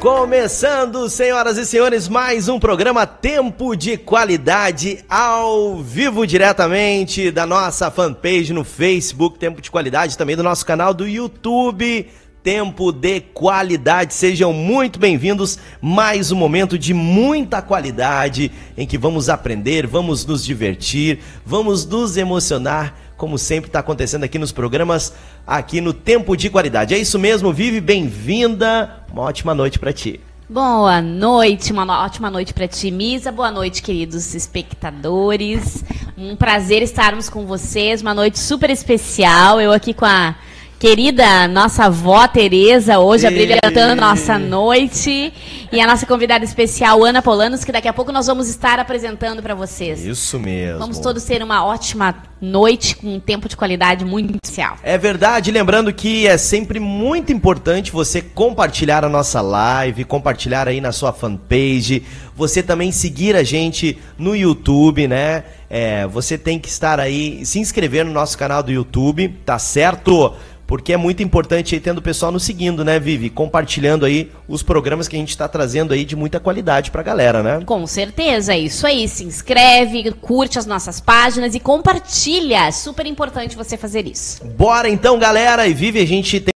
Começando, senhoras e senhores, mais um programa Tempo de Qualidade ao vivo diretamente da nossa fanpage no Facebook, Tempo de Qualidade, também do nosso canal do YouTube. Tempo de qualidade, sejam muito bem-vindos. Mais um momento de muita qualidade em que vamos aprender, vamos nos divertir, vamos nos emocionar, como sempre está acontecendo aqui nos programas, aqui no Tempo de Qualidade. É isso mesmo, Vive, bem-vinda. Uma ótima noite para ti. Boa noite, uma ótima noite para ti, Misa. Boa noite, queridos espectadores. Um prazer estarmos com vocês. Uma noite super especial. Eu aqui com a querida nossa avó Tereza, hoje abrilhantando nossa noite. E a nossa convidada especial, Ana Polanos, que daqui a pouco nós vamos estar apresentando para vocês. Isso mesmo. Vamos todos ter uma ótima noite com um tempo de qualidade muito especial. É verdade, lembrando que é sempre muito importante você compartilhar a nossa live, compartilhar aí na sua fanpage, você também seguir a gente no YouTube, né? É, você tem que estar aí, se inscrever no nosso canal do YouTube, tá certo? Porque é muito importante aí tendo o pessoal nos seguindo, né, Vivi? Compartilhando aí os programas que a gente está trazendo aí de muita qualidade pra galera, né? Com certeza, é isso aí. Se inscreve, curte as nossas páginas e compartilha. Super importante você fazer isso. Bora então, galera! E Vivi, a gente tem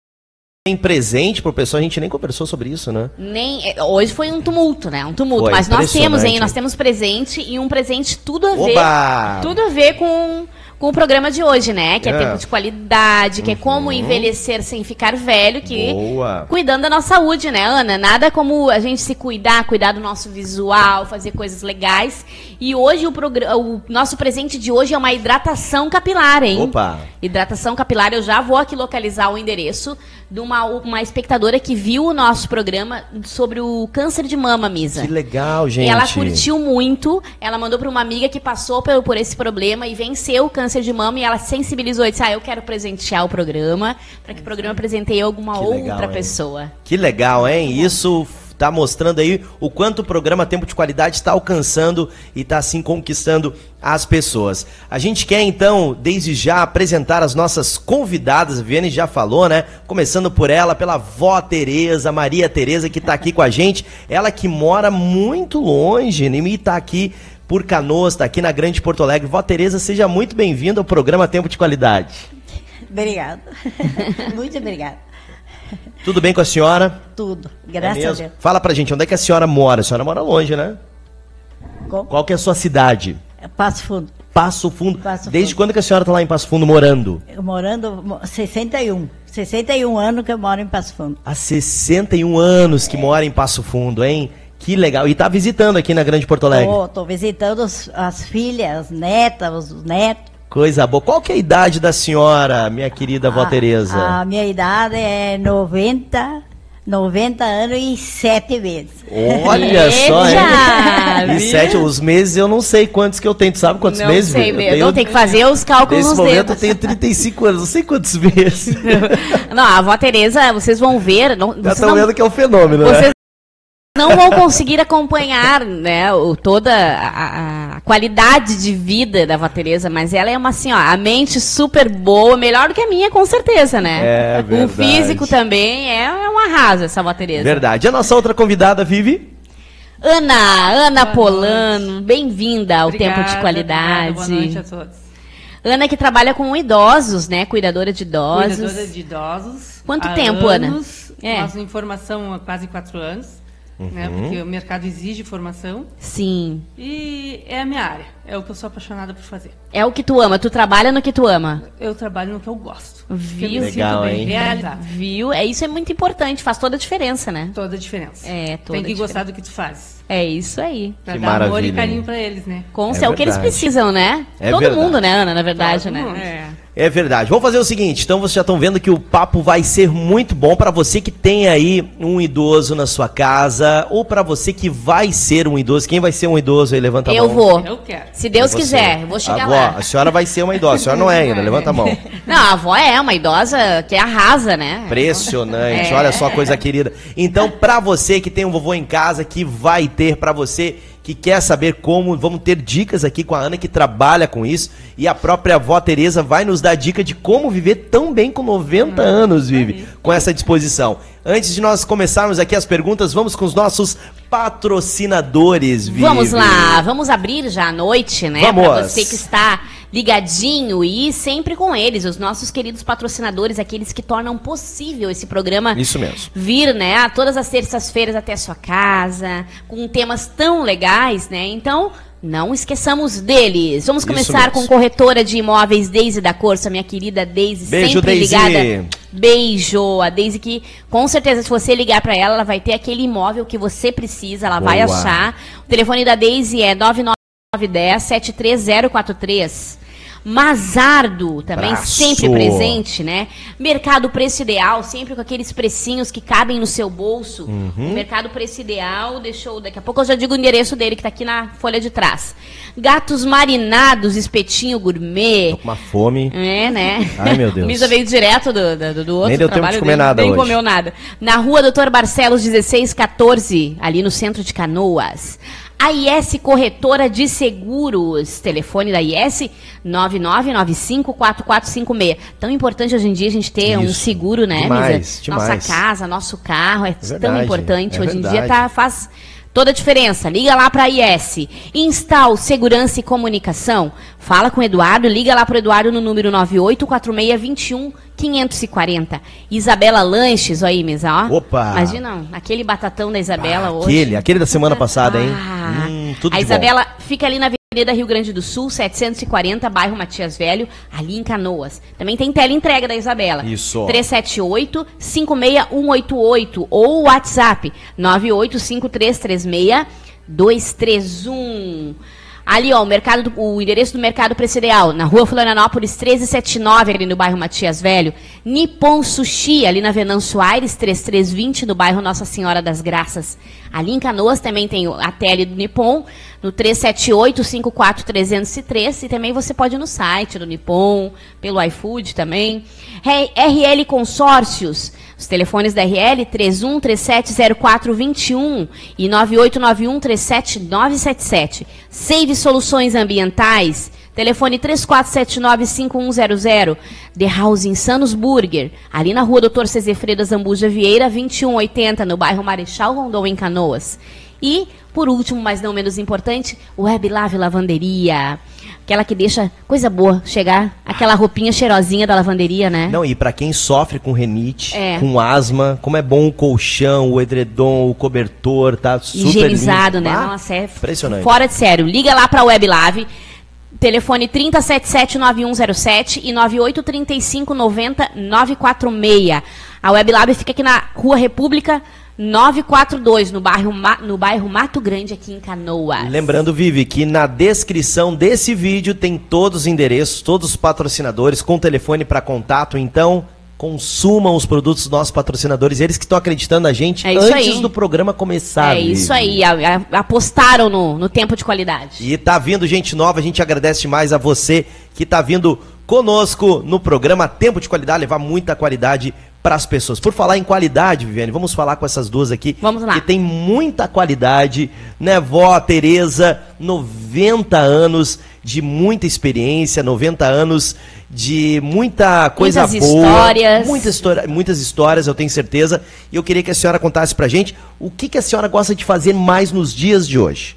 tem presente pro pessoal, a gente nem conversou sobre isso, né? Nem, é, hoje foi um tumulto, né? Um tumulto. Foi Mas nós temos, hein? Nós temos presente e um presente tudo a ver. Oba! Tudo a ver com, com o programa de hoje, né? Que é, É. tempo de qualidade, que é como Uhum. envelhecer sem ficar velho, que Boa! cuidando da nossa saúde, né, Ana? Nada como a gente se cuidar, cuidar do nosso visual, fazer coisas legais. E hoje o, o nosso presente de hoje é uma hidratação capilar, hein? Opa! Hidratação capilar, eu já vou aqui localizar o endereço de uma, uma espectadora que viu o nosso programa sobre o câncer de mama, Misa. Que legal, gente. E ela curtiu muito, ela mandou para uma amiga que passou por, por esse problema e venceu o câncer de mama e ela sensibilizou e disse: Ah, eu quero presentear o programa, para que o programa presenteie alguma Que outra legal, pessoa. Que legal, hein? Isso tá mostrando aí o quanto o programa Tempo de Qualidade está alcançando e está assim conquistando as pessoas. A gente quer então, desde já, apresentar as nossas convidadas. A Viviane já falou, né? Começando por ela, pela vó Tereza, Maria Tereza, que está aqui com a gente. Ela que mora muito longe né? e está aqui por Canoas, está aqui na Grande Porto Alegre. Vó Tereza, seja muito bem-vinda ao programa Tempo de Qualidade. Obrigada. Muito obrigada. Tudo bem com a senhora? Tudo. É Graças a mesmo? Deus. Fala pra gente, onde é que a senhora mora? A senhora mora longe, né? Qual que é a sua cidade? Passo Fundo. Passo Fundo. Passo Desde Fundo. quando que a senhora tá lá em Passo Fundo morando? Eu morando mo- 61. 61 anos que eu moro em Passo Fundo. Há 61 anos que mora em Passo Fundo, hein? Que legal. E tá visitando aqui na Grande Porto Alegre. Tô, tô visitando os- as filhas, as netas, os netos. Coisa boa. Qual que é a idade da senhora, minha querida vó A- Tereza? A minha idade é 90, 90 anos e 7 meses. Olha só, hein? E viu? sete, os meses eu não sei quantos que eu tenho. Tu sabe quantos não meses? sei. Eu Não, tem que fazer os cálculos Nesse nos momento eu dedos. tenho 35 anos, não sei quantos meses. Não, a avó Tereza, vocês vão ver. Não, Já vocês estão não- vendo que é um fenômeno, né? Não vão conseguir acompanhar, né, o, toda a, a- qualidade de vida da avó Tereza, mas ela é uma assim, ó, a mente super boa, melhor do que a minha, com certeza, né? É O verdade. físico também é, é um arraso, essa avó Tereza. Verdade. E a nossa outra convidada, Vivi? Ana, Ana Boa Polano, bem-vinda ao Obrigada, Tempo de Qualidade. obrigada, Boa noite a todos. Ana que trabalha com idosos, né, cuidadora de idosos. Cuidadora de idosos. Quanto há tempo, Ana? anos, É. Nossa formação há quase quatro anos. Né, Uhum. porque o mercado exige formação. Sim. E é a minha área. É o que eu sou apaixonada por fazer. É o que tu ama, tu trabalha no que tu ama. Eu trabalho no que eu gosto. Viu? Que eu me Legal, sinto bem hein? realizada. Viu? É isso é muito importante, faz toda a diferença, né? Toda a diferença. É, toda Tem que a gostar do que tu faz. É isso aí. Pra Que dar amor e carinho pra eles, né? Com É é o que eles precisam, né? É Todo verdade. mundo, né, Ana, na verdade, Todo né? mundo. É. É verdade. Vamos fazer o seguinte, então vocês já estão vendo que o papo vai ser muito bom para você que tem aí um idoso na sua casa ou para você que vai ser um idoso. Quem vai ser um idoso aí? Levanta a Eu mão. vou. Eu quero. Se Deus Você. quiser, eu vou chegar Avó, lá. A senhora vai ser uma idosa. A senhora não é ainda. Levanta a mão. Não, a avó é uma idosa que arrasa, né? Impressionante, É. olha só coisa querida. Então, pra você que tem um vovô em casa, que vai ter, pra você que quer saber como, vamos ter dicas aqui com a Ana que trabalha com isso e a própria avó Tereza vai nos dar dica de como viver tão bem com 90 anos, vive, com essa disposição. Antes de nós começarmos aqui as perguntas, vamos com os nossos patrocinadores, Vivi. Vamos lá, vamos abrir já à noite, né? Vamos. Pra você que está ligadinho e sempre com eles, os nossos queridos patrocinadores, aqueles que tornam possível esse programa Isso mesmo. vir, né, todas as terças-feiras até a sua casa, com temas tão legais, né? Então, não esqueçamos deles. Vamos começar com corretora de imóveis Deise da Corça, minha querida Deise, Beijo, sempre Deise. ligada. Beijo, a Deise que com certeza se você ligar pra ela, ela vai ter aquele imóvel que você precisa, ela vai Boa. achar. O telefone da Deise é 99910 73043. Mazardo, também Abraço. sempre presente, né? Mercado Preço Ideal, sempre com aqueles precinhos que cabem no seu bolso. Uhum. O Mercado Preço Ideal, deixou, daqui a pouco eu já digo o endereço dele que tá aqui na folha de trás. Gatos marinados, espetinho gourmet. Tô com uma fome. É, né? Ai, meu Deus. Misa veio direto do, do, do outro Nem deu tempo de comer dele, nada Nem hoje. comeu nada. Na rua Doutor Barcelos 1614, ali no centro de Canoas. A IS Corretora de Seguros. Telefone da IS 99954456. Tão importante hoje em dia a gente ter um Isso. seguro, né, Demais, demais. Nossa casa, nosso carro, é, tão verdade, importante. é hoje em dia tá, faz toda a diferença. Liga lá para a IS. Instal Segurança e Comunicação. Fala com o Eduardo, liga lá para o Eduardo no número 984621 540. Isabela Lanches, aí, Misa, ó. Opa! Imagina, aquele batatão da Isabela Ah, hoje. aquele, aquele da semana passada, hein? Ah, Hum, tudo a de bom. Isabela fica ali na Avenida Rio Grande do Sul, 740, bairro Matias Velho, ali em Canoas. Também tem teleentrega da Isabela. Isso. 378 56188 ou WhatsApp 985336231. Ali, ó, o, mercado do- o endereço do Mercado Presideal, na rua Florianópolis 1379, ali no bairro Matias Velho. Nippon Sushi, ali na Venâncio Aires 3320, no bairro Nossa Senhora das Graças. Ali em Canoas também tem a tele do Nippon, no 378-54303. E também você pode ir no site do Nippon, pelo iFood também. RL Consórcios, os telefones da RL 31370421 e 989137977. Save Soluções Ambientais, telefone 34795100. The House Insanos Burger, ali na rua Dr. Cezé Freitas Zambuja Vieira, 2180, no bairro Marechal Rondon, em Canoas. E, por último, mas não menos importante, Web Lave Lavanderia. Aquela que deixa coisa boa chegar, aquela roupinha cheirosinha da lavanderia, né? Não, e pra quem sofre com renite, É. com asma, como é bom o colchão, o edredom, o cobertor, tá super higienizado, limpo. né? Ah, Nossa, é impressionante. fora de sério. Liga lá pra WebLave. Telefone 30779107 e 983590-946. A WebLab fica aqui na Rua República 942, no bairro, no bairro Mato Grande, aqui em Canoas. Lembrando, Vivi, que na descrição desse vídeo tem todos os endereços, todos os patrocinadores com telefone para contato. Então, consumam os produtos dos nossos patrocinadores, eles que estão acreditando na gente É isso antes aí. do programa começar. É isso Vivi. aí, a- a- apostaram no, no tempo de qualidade. E tá vindo gente nova, a gente agradece demais a você que tá vindo conosco no programa Tempo de Qualidade, levar muita qualidade para as pessoas. Por falar em qualidade, Viviane, vamos falar com essas duas aqui. Vamos lá. Que tem muita qualidade, né? Vó Tereza, 90 anos de muita experiência, 90 anos de muita coisa Muitas boa. histórias. Muitas histórias. Muitas histórias, eu tenho certeza. E eu queria que a senhora contasse pra gente o que, que a senhora gosta de fazer mais nos dias de hoje.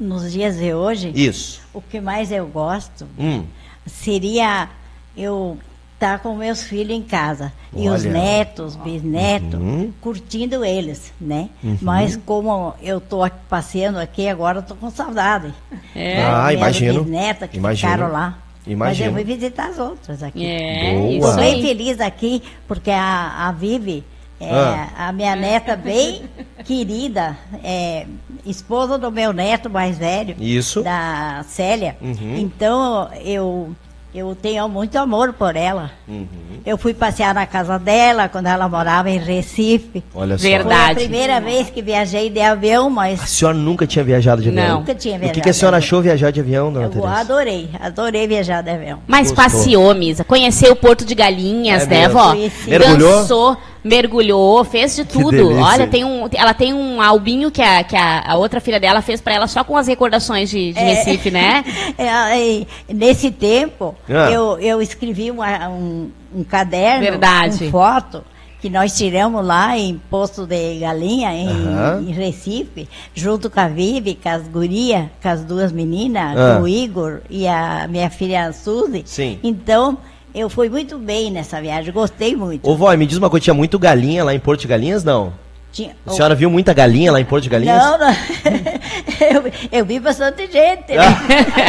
Nos dias de hoje, Isso. o que mais eu gosto Hum. seria eu estar com meus filhos em casa. E os Olha. netos, bisnetos, Uhum. curtindo eles, né? Mas como eu estou passeando aqui agora, estou com saudade. É. Das Ah, minhas imagino. bisnetas que Imagino. ficaram lá. Imagino. Mas eu vou visitar as outras aqui. É, Boa. Estou bem feliz aqui, porque a, a Vivi, é, Ah. a minha neta bem querida, é, esposa do meu neto mais velho, Isso. da Célia. Uhum. Então eu, eu tenho muito amor por ela. Uhum. Eu fui passear na casa dela quando ela morava em Recife. Olha só. Verdade. Foi a primeira vez que viajei de avião, A mas senhora nunca tinha viajado de avião? Não. nunca tinha O viajado. que, que a senhora de achou viajar de avião, dona. Eu Tereza? adorei, adorei viajar de avião. Mas Gostou. passeou, Misa. Conheceu o Porto de Galinhas, É né, vó? Conheci. Mergulhou? Dançou, mergulhou, fez de tudo. Olha, tem um, ela tem um albinho que, a, que a, a outra filha dela fez pra ela só com as recordações de, de Recife, né? É, e nesse tempo, Ah. eu, eu escrevi uma- um, um caderno Verdade. com foto que nós tiramos lá em Posto de Galinha, em, Aham. em Recife, junto com a Vivi, com as gurias, com as duas meninas, Ah. com o Igor e a minha filha Suzy. Sim. Então, eu fui muito bem nessa viagem, gostei muito. Ô, vó, me diz uma coisa, tinha muito galinha lá em Porto de Galinhas, não? Tinha- A senhora viu muita galinha lá em Porto de Galinhas? Não, não. eu, eu vi bastante gente. né?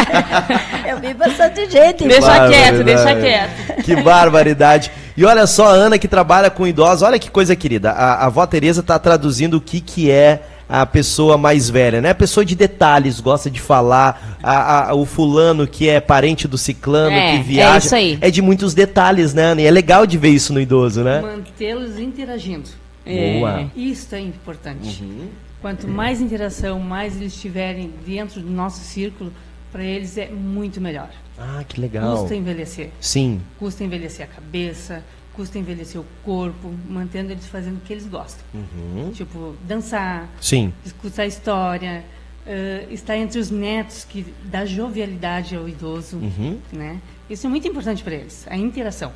eu vi bastante gente. Deixa Barbaridade. quieto, deixa quieto. Que barbaridade. E olha só, a Ana que trabalha com idosos, olha que coisa querida. A, a avó Tereza tá traduzindo o que que é a pessoa mais velha, né? A pessoa de detalhes, gosta de falar. A- a- o fulano que é parente do ciclano, É, que é viaja. isso aí. É de muitos detalhes, né, Ana? E é legal de ver isso no idoso, né? Mantê-los interagindo. Boa. Isso é importante. Uhum. Quanto mais interação, mais eles estiverem dentro do nosso círculo, para eles é muito melhor. Ah, que legal. Custa envelhecer. Sim. Custa envelhecer a cabeça, custa envelhecer o corpo, mantendo eles fazendo o que eles gostam. Uhum. Tipo, dançar, Sim. escutar história, eh, estar entre os netos, que dá jovialidade ao idoso. Uhum. Né? Isso é muito importante para eles, a interação.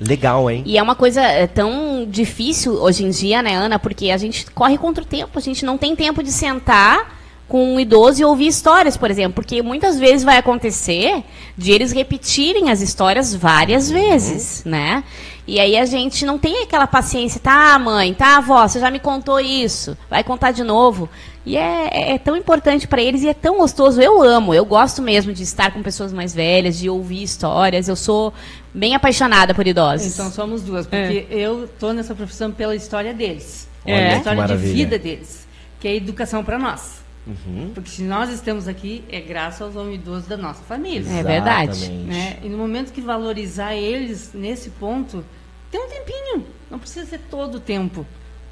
Legal, hein? E é uma coisa é, tão difícil hoje em dia, né, Ana? Porque a gente corre contra o tempo, a gente não tem tempo de sentar com um idoso e ouvir histórias, por exemplo. Porque muitas vezes vai acontecer de eles repetirem as histórias várias vezes, né? E aí a gente não tem aquela paciência, tá, mãe, tá, avó, você já me contou isso, vai contar de novo. E é, é- é tão importante para eles e é tão gostoso. Eu amo, eu gosto mesmo de estar com pessoas mais velhas, de ouvir histórias. Eu sou bem apaixonada por idosos. Então somos duas, porque eu tô nessa profissão pela história deles. Pela que história de vida deles, que é a educação para nós. Uhum. Porque se nós estamos aqui, é graças aos homens idosos da nossa família. É verdade. Exatamente. Né? E no momento que valorizar eles nesse ponto, tem um tempinho. Não precisa ser todo o tempo.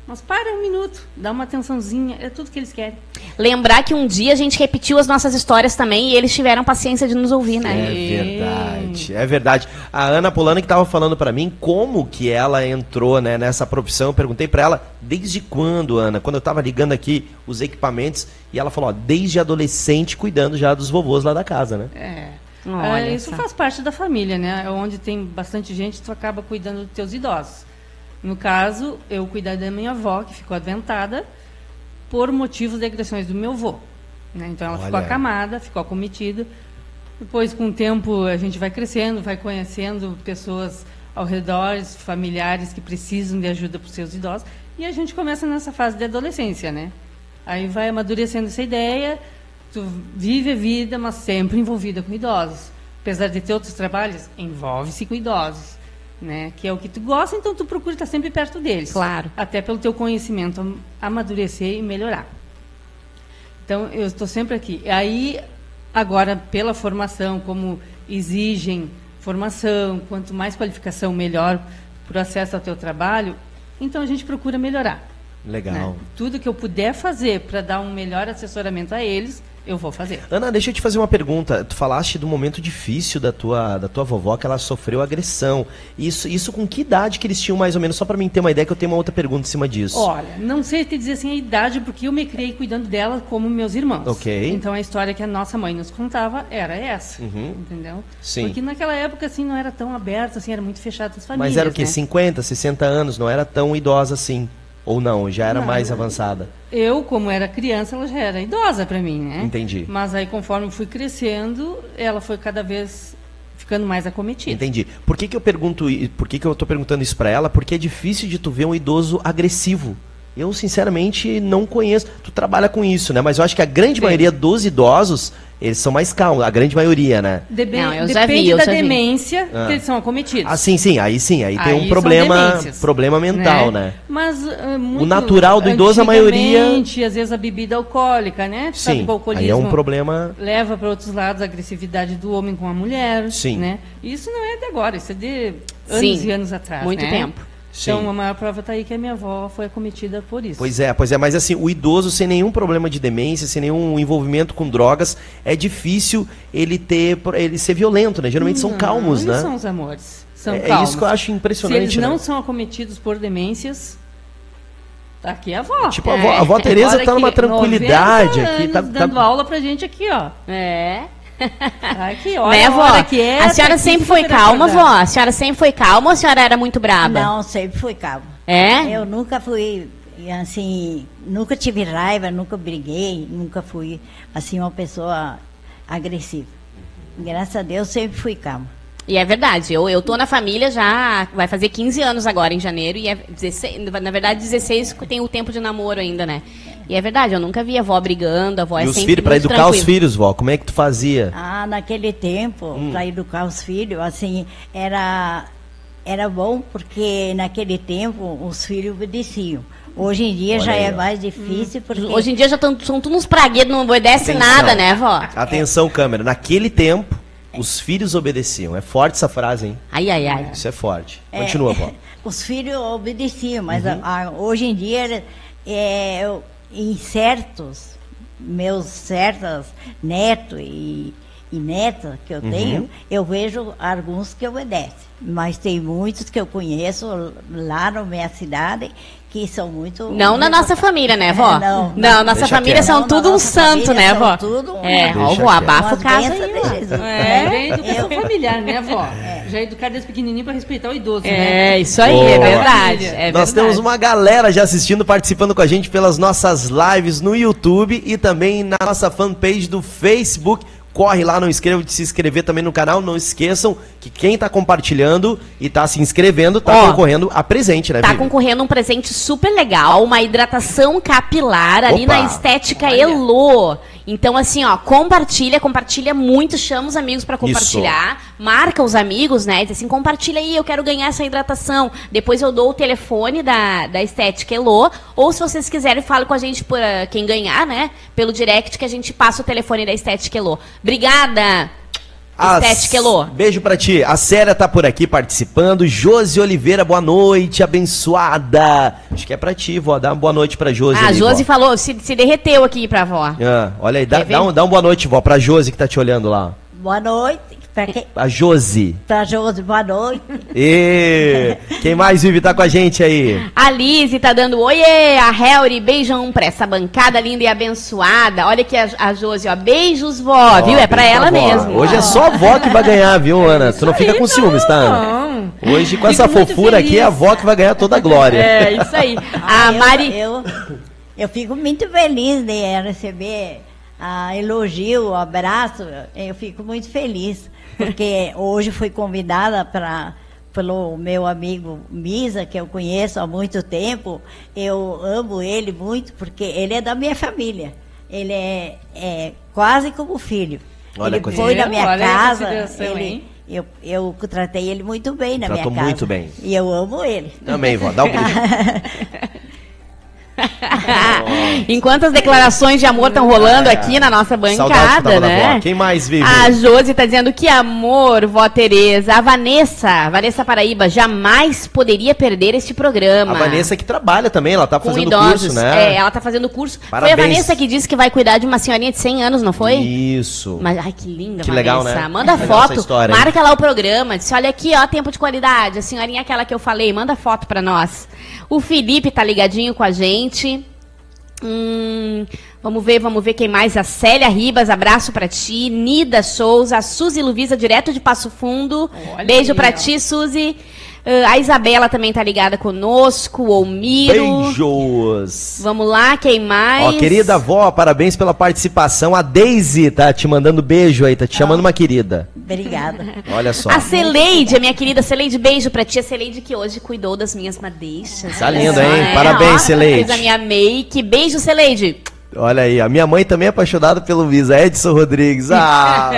Mas para um minuto, dá uma atençãozinha, é tudo que eles querem. Lembrar que um dia a gente repetiu as nossas histórias também e eles tiveram paciência de nos ouvir, né? É verdade, é verdade. A Ana Polano que estava falando para mim como que ela entrou né, nessa profissão. Eu perguntei para ela desde quando, Ana, quando eu estava ligando aqui os equipamentos e ela falou, ó, desde adolescente cuidando já dos vovôs lá da casa, né? É. Olha É, isso só. faz parte da família, né? Onde tem bastante gente, tu acaba cuidando dos teus idosos. No caso, eu cuidei da minha avó, que ficou adoentada, por motivos de agressões do meu avô. né? Então ela ficou Olha. acamada, ficou acometida. Depois, com o tempo, a gente vai crescendo, vai conhecendo pessoas ao redor, familiares que precisam de ajuda para os seus idosos. E a gente começa nessa fase de adolescência, né? Aí vai amadurecendo essa ideia, tu vive a vida, mas sempre envolvida com idosos. Apesar de ter outros trabalhos, envolve-se com idosos, né? Que é o que tu gosta, então tu procura estar sempre perto deles. Claro. Até pelo teu conhecimento am- amadurecer e melhorar. Então, eu estou sempre aqui. E Aí, agora, pela formação, como exigem formação, quanto mais qualificação, melhor para o acesso ao teu trabalho, então a gente procura melhorar. Legal. né? Tudo que eu puder fazer para dar um melhor assessoramento a eles, eu vou fazer. Ana, deixa eu te fazer uma pergunta. Tu falaste do momento difícil da tua, da tua vovó, que ela sofreu agressão. Isso, isso com que idade que eles tinham mais ou menos? Só para mim ter uma ideia, que eu tenho uma outra pergunta em cima disso. Olha, não sei te dizer assim a idade, porque eu me criei cuidando dela como meus irmãos. Ok. Então a história que a nossa mãe nos contava era essa. Uhum. Entendeu? Sim. Porque naquela época, assim, não era tão aberto, assim, era muito fechado as famílias. Mas era o quê? né? 50, 60 anos? Não era tão idosa assim? Ou não? Já era Não, mais avançada? Eu, como era criança, ela já era idosa para mim, né? Entendi. Mas aí, conforme fui crescendo, ela foi cada vez ficando mais acometida. Entendi. Por que, que eu pergunto, por que, que eu tô perguntando isso pra ela? Porque é difícil de tu ver um idoso agressivo. Eu, sinceramente, não conheço. Tu trabalha com isso, né? Mas eu acho que a grande Sim. maioria dos idosos, eles são mais calmos. A grande maioria, né? Debe- Não, eu já depende vi, eu da já vi. demência Ah. que eles são acometidos. Ah, sim, sim. Aí sim. Aí, tem Aí um são problema, problema mental, né? Mas ah, muito, natural do idoso, a maioria- às vezes a bebida alcoólica, né? Tu sabe Sim. o Aí é um problema... leva para outros lados a agressividade do homem com a mulher, Sim. né? Isso não é de agora, isso é de anos Sim, e anos atrás, muito né? tempo. Então, Sim. a maior prova está aí que a minha avó foi acometida por isso. Pois é, pois é, mas assim, o idoso sem nenhum problema de demência, sem nenhum envolvimento com drogas, é difícil ele ter, ele ser violento, né? Geralmente são Não, calmos, eles né? são os amores. São É- é calmos. isso que eu acho impressionante, Se eles né? não são acometidos por demências, tá aqui a avó. Tipo, a avó, a avó É, Tereza tá numa tranquilidade 90 aqui, tá, tá- dando aula pra gente aqui, ó. É. Aqui, olha né, a vó? hora que é. a senhora tá aqui sempre foi calma, vó? A senhora sempre foi calma ou a senhora era muito braba? Não, sempre fui calma. É? Eu nunca fui, assim, nunca tive raiva, nunca briguei, nunca fui, assim, uma pessoa agressiva. Graças a Deus sempre fui calma. E é verdade, eu, eu tô na família já, vai fazer 15 anos agora em janeiro, e é 16, na verdade 16 tem o tempo de namoro ainda, né? E é verdade, eu nunca vi a avó brigando, a avó E é os filhos, pra muito educar tranquila. os filhos, vó, como é que tu fazia? Ah, naquele tempo, Hum. para educar os filhos, assim, era, era bom porque naquele tempo os filhos obedeciam. Hoje em dia Olha já aí, é ó. mais difícil porque... Hoje em dia já tão, são tudo uns praguedos, não obedece Atenção. nada, né, vó? Atenção, câmera. Naquele tempo, os filhos obedeciam. É forte essa frase, hein? Ai, ai, ai. Isso é forte. É, Continua, vó. Os filhos obedeciam, mas Uhum. a- a- hoje em dia, é, eu- em certos, meus certos netos e, e netas que eu Uhum. tenho, eu vejo alguns que obedecem. Mas tem muitos que eu conheço lá na minha cidade que são muito. Não na nossa família, né, vó? É, não. Não, nossa família são Não, tudo um santo, né, são vó? tudo- É, Deixa ó, vó, abafa o caso aí, de. Jesus. É, bem educação Eu- familiar, né, vó? Já educar desde pequenininho para respeitar o idoso, né? É, isso aí, Boa. é verdade. É Nós verdade. temos uma galera já assistindo, participando com a gente pelas nossas lives no YouTube e também na nossa fanpage do Facebook. Corre lá, não esqueça de se inscrever também no canal. Não esqueçam que quem tá compartilhando e tá se inscrevendo tá Ó, concorrendo a presente, né, Tá Vivi? concorrendo um presente super legal, uma hidratação capilar ali Opa. na Estética Elo. Então, assim, ó, compartilha, compartilha muito, chama os amigos pra compartilhar, marca os amigos, né? Diz assim, compartilha aí, eu quero ganhar essa hidratação. Depois eu dou o telefone da, da Estética Elo, ou se vocês quiserem, fale com a gente por ah, quem ganhar, né? Pelo direct que a gente passa o telefone da Estética Elo. Obrigada! Estética Elô. Beijo pra ti. A Séria tá por aqui participando. Josi Oliveira, boa noite, abençoada. Acho que é pra ti, vó. Dá uma boa noite pra Josi. Ah, a ali, Josi vó. falou, se, se derreteu aqui pra avó. Ah, olha aí, dá, dá um, dá um boa noite, vó, pra Josi que tá te olhando lá. Boa noite. Para quem? A Josi. Para Josi, boa noite. E quem mais vive tá com a gente aí? A Lise tá dando oiê, a Helry, beijão pra essa bancada linda e abençoada. Olha aqui a, a Josi, ó, beijos, vó, viu? É pra ela vó. mesmo. Hoje é só a vó que vai ganhar, viu, Ana? Tu não fica com ciúmes, tá, Ana? Não. Hoje, com Fico essa fofura aqui, feliz. é a avó que vai ganhar toda a glória. É, isso aí. Ah, A eu- Mari... Eu, eu fico muito feliz de receber a elogio, o abraço. Eu fico muito feliz, porque hoje fui convidada para pelo meu amigo Misa, que eu conheço há muito tempo. Eu amo ele muito, porque ele é da minha família. Ele é, é quase como filho. Olha, ele foi na minha Olha a casa. consideração, Ele, hein? eu, eu tratei ele muito bem na Tratou minha casa. muito bem. E eu amo ele. Também, vó, dá um beijo. Enquanto as declarações de amor estão rolando aqui na nossa que bancada, né? Quem mais vive? A Josi tá dizendo que amor, vó Tereza. A Vanessa, Vanessa Paraíba, jamais poderia perder este programa. A Vanessa que trabalha também, ela tá com fazendo idosos. curso, né? É, ela tá fazendo curso. Parabéns. Foi a Vanessa que disse que vai cuidar de uma senhorinha de 100 anos, não foi? Isso. Mas, ai, que linda, Que Vanessa. legal, né? Manda essa foto, história, hein? marca lá o programa. Disse, olha aqui, ó, tempo de qualidade. A senhorinha é aquela que eu falei, manda foto pra nós. O Felipe tá ligadinho com a gente. Hum, vamos ver, vamos ver quem mais. A Célia Ribas, abraço pra ti. Nida Souza, a Suzy Luvisa, direto de Passo Fundo. Olha Beijo ó. ti, Suzy. Ah, a Isabela também tá ligada conosco. O Miro. Beijos. Vamos lá, quem mais? Ó, querida avó, parabéns pela participação. A Daisy tá te mandando beijo aí, tá te chamando uma querida. Obrigada. Olha só. A Celeide, a minha querida Celeide, beijo pra ti. A Celeide que hoje cuidou das minhas madeixas. Tá lindo, hein? né? Parabéns, Ó, Celeide. Fez a minha make. Beijo, Celeide. Olha aí, a minha mãe também é apaixonada pelo Misa, Edson Rodrigues. Ah,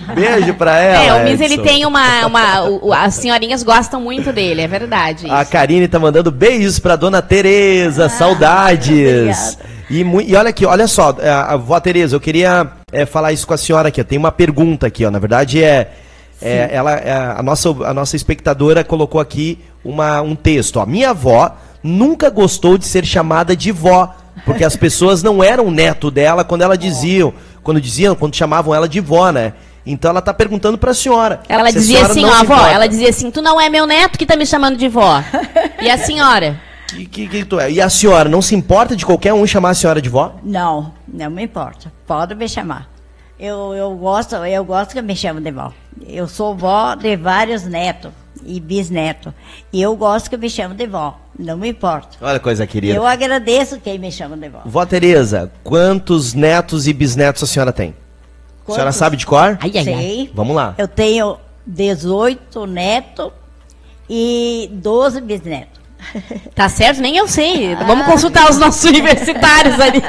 beijo pra ela. é, o Miss, ele tem uma... uma o- as senhorinhas gostam muito dele, é verdade. A isso. Karine tá mandando beijos pra dona Tereza, saudades. obrigada. E, e olha aqui, olha só, é, a, a vó Tereza, eu queria é, falar isso com a senhora aqui. Tem uma pergunta aqui, ó. Na verdade, é, é ela, é, a, nossa, a nossa espectadora colocou aqui uma, um texto. Ó. Minha avó nunca gostou de ser chamada de vó, porque as pessoas não eram neto dela quando ela diziam, quando diziam, quando chamavam ela de vó, né? Então ela tá perguntando pra senhora. Ela se a dizia senhora assim, ó, avó, importa. ela dizia assim, tu não é meu neto que tá me chamando de vó. E a senhora? Que, que, que tu é? E a senhora não se importa de qualquer um chamar a senhora de vó? Não, não me importa. Pode me chamar. Eu, eu gosto, eu gosto que me chamem de vó. Eu sou vó de vários netos e bisnetos. E eu gosto que me chamem de vó. Não me importo. Olha coisa querida. Eu agradeço quem me chama de vó. Vó Tereza, quantos netos e bisnetos a senhora tem? A senhora Quantos? sabe de cor? Ai, ai, ai. Sei. Vamos lá. Eu tenho 18 netos e 12 bisnetos. Tá certo? Nem eu sei. Vamos consultar os nossos universitários ali.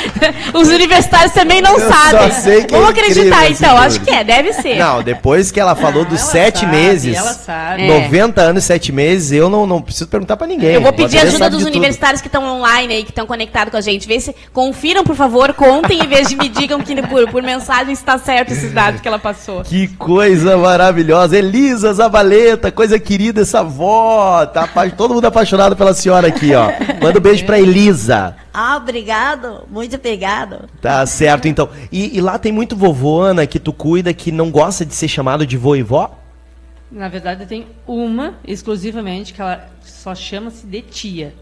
Os universitários também não Eu só sabem. sei que é Vamos incrível acreditar então. Acho que é, deve ser. Não, depois que ela falou dos ela sete sabe, meses, ela sabe. É. 90 anos e sete meses, eu não, não preciso perguntar pra ninguém. Eu vou pedir Tereza ajuda dos tudo. universitários que estão online aí, que estão conectados com a gente. Vê se confiram, por favor, contem em vez de me digam que por, por mensagem está certo esses dados que ela passou. Que coisa maravilhosa. Elisa Zabaleta, coisa querida essa avó. Tá todo mundo apaixonado pela senhora aqui, ó. Manda um beijo pra Elisa. Ah, obrigado, muito obrigado. Tá certo, então. E, e lá tem muito vovô, Ana, que tu cuida, que não gosta de ser chamado de vô e vó? Na verdade, tem uma exclusivamente que ela só chama-se de tia.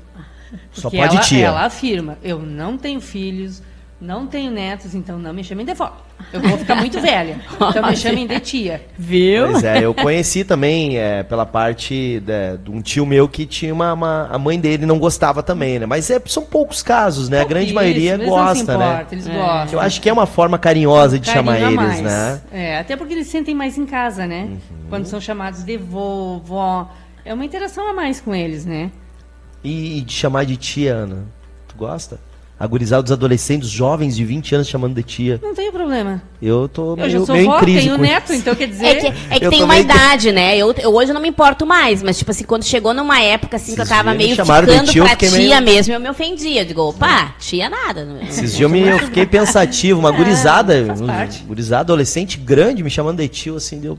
Só Porque pode ela, tia. Ela afirma: eu não tenho filhos, não tenho netos, então não me chamem de vó. Eu vou ficar muito velha. Então me chamem de tia. Viu? Pois é, eu conheci também é, pela parte de, de um tio meu que tinha uma, uma- A mãe dele não gostava também, né? Mas é, são poucos casos, né? A grande Isso, maioria eles não se gosta, né? Eles gostam. Eu acho que é uma forma carinhosa de Carinho chamar eles, mais. né? É, até porque eles se sentem mais em casa, né? Uhum. Quando são chamados de vô, vó. É uma interação a mais com eles, né? E, e de chamar de tia, Ana. Tu gosta? Agorizar os adolescentes, jovens de 20 anos chamando de tia. Não tem problema. Eu tô Eu meio, já sou meio em vó, crise tenho com neto, isso. então quer dizer. É que, é que Eu tem uma também- idade, né? Eu, eu hoje não me importo mais, mas tipo assim, quando chegou numa época assim que eu Esses tava meio chamaram de ficando eu pra tia meio- mesmo, eu me ofendia. Eu digo, opa, tia nada. não- Esses dias eu, me, eu fiquei pensativo, uma É, gurizada, um gurizada adolescente grande me chamando de tio, assim, deu.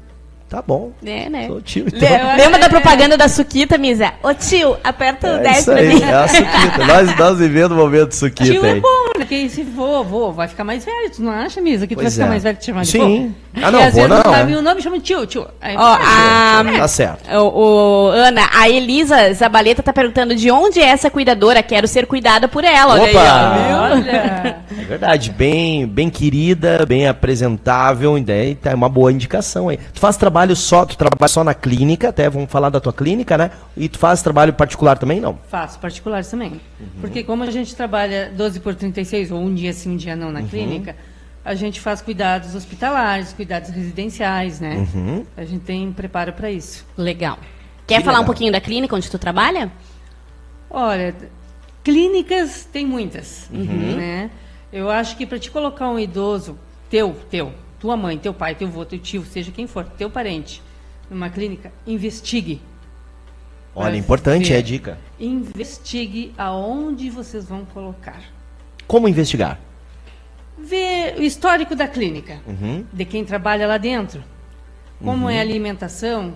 Tá bom, É, né? sou tio. Então. Lembra da propaganda da Suquita, Misa? Ô tio, aperta o É 10 isso pra aí, mim. é a Suquita. nós, nós vivendo o momento Suquita Tio é aí. bom, porque se for vô, vai ficar mais velho. Tu não acha, Misa, que tu vai Pois ficar é. mais velho que te chamar de Sim. vô? Ah, não, e vô vezes não, não sabe é. o nome chama de tio, tio. Aí, Ó, a, Tá certo. o, o- Ana, a Elisa Zabaleta tá perguntando de onde é essa cuidadora. Quero ser cuidada por ela. Olha Opa! aí, ó. Olha. É verdade, bem, bem querida, bem apresentável, ideia, tá, é uma boa indicação aí. Tu faz trabalho só, tu trabalha só na clínica, até vamos falar da tua clínica, né? E tu faz trabalho particular também, não? Faço particulares também. Porque como a gente trabalha 12 por 36, ou um dia sim, um dia não na clínica, a gente faz cuidados hospitalares, cuidados residenciais, né? A gente tem preparo para isso. Legal. Quer Que falar um legal. pouquinho da clínica onde tu trabalha? Olha, clínicas tem muitas, Uhum. né? Eu acho que para te colocar um idoso, teu, teu, tua mãe, teu pai, teu avô, teu tio, seja quem for, teu parente, numa clínica, investigue. Olha, importante ver. é a dica. Investigue aonde vocês vão colocar. Como investigar? Vê o histórico da clínica, Uhum. de quem trabalha lá dentro. Como é a alimentação,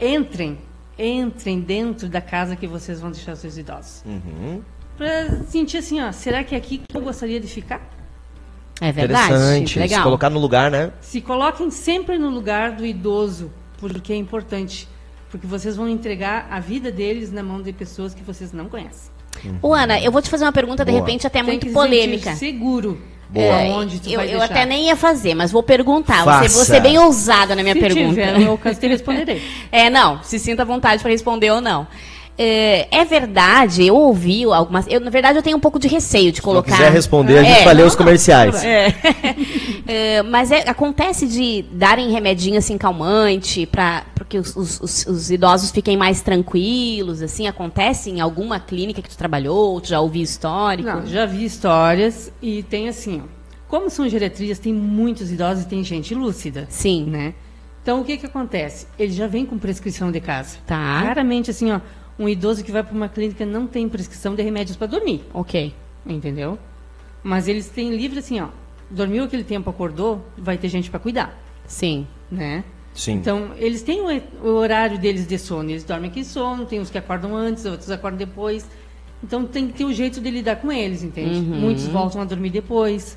entrem, entrem dentro da casa que vocês vão deixar seus idosos. Uhum. Pra sentir assim, ó, será que é aqui que eu gostaria de ficar? É verdade. Interessante. Se Legal. colocar no lugar, né? Se coloquem sempre no lugar do idoso, porque é importante. Porque vocês vão entregar a vida deles na mão de pessoas que vocês não conhecem. Ô, Ana, eu vou te fazer uma pergunta, de Boa. repente, até Tem muito que polêmica. seguro Boa. É, aonde tu eu, vai eu deixar. até nem ia fazer, mas vou perguntar. Você, Faça. você é bem ousada na minha Se pergunta. tiver eu responderei. É, não, se sinta à vontade para responder ou não. É, é verdade, eu ouvi algumas. Eu, na verdade, eu tenho um pouco de receio de Se colocar. quiser responder, a gente É, vai ler não, os comerciais. É. É, mas é- acontece de darem remedinho assim calmante para que os, os- os- os idosos fiquem mais tranquilos, assim, acontece em alguma clínica que tu trabalhou, tu já ouviu histórico? Não, já vi histórias e tem assim, ó, como são geriatrias, tem muitos idosos e tem gente lúcida. Sim. Né? Então, o que que acontece? Ele já vem com prescrição de casa. Tá. Claramente, assim, ó, um idoso que vai para uma clínica não tem prescrição de remédios para dormir, Ok. entendeu? Mas eles têm livre assim, ó, dormiu aquele tempo, acordou, vai ter gente para cuidar, Sim. né? Sim. Então, eles têm o, o horário deles de sono. Eles dormem aqui sono, tem uns que acordam antes, outros acordam depois. Então, tem que ter o jeito de lidar com eles, entende? Uhum. Muitos voltam a dormir depois.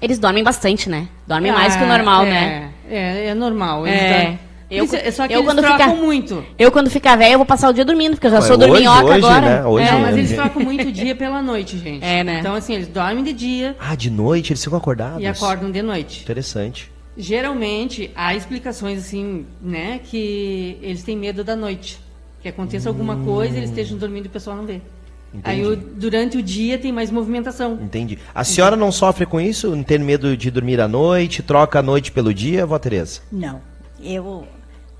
Eles dormem bastante, né? Dormem mais que o Ah, normal, é, né? É, é normal. Eles É. dormem. Eu- Isso é só que eu eles quando trocam ficar- muito. Eu, quando ficar velha, eu vou passar o dia dormindo, porque eu já Mas sou hoje- dorminhoca hoje, agora. né? Hoje é, mas é. eles trocam muito o dia pela noite, gente. É, né? Então, assim, eles dormem de dia Ah, de noite eles ficam acordados. e acordam de noite. Interessante. Geralmente, há explicações, assim, né, que eles têm medo da noite. Que aconteça alguma coisa, eles estejam dormindo e o pessoal não vê. Aí Entendi. o- durante o dia tem mais movimentação. Entendi. A senhora não sofre com isso? Não tem medo de dormir à noite? Troca a noite pelo dia, vó Tereza? Não. Eu,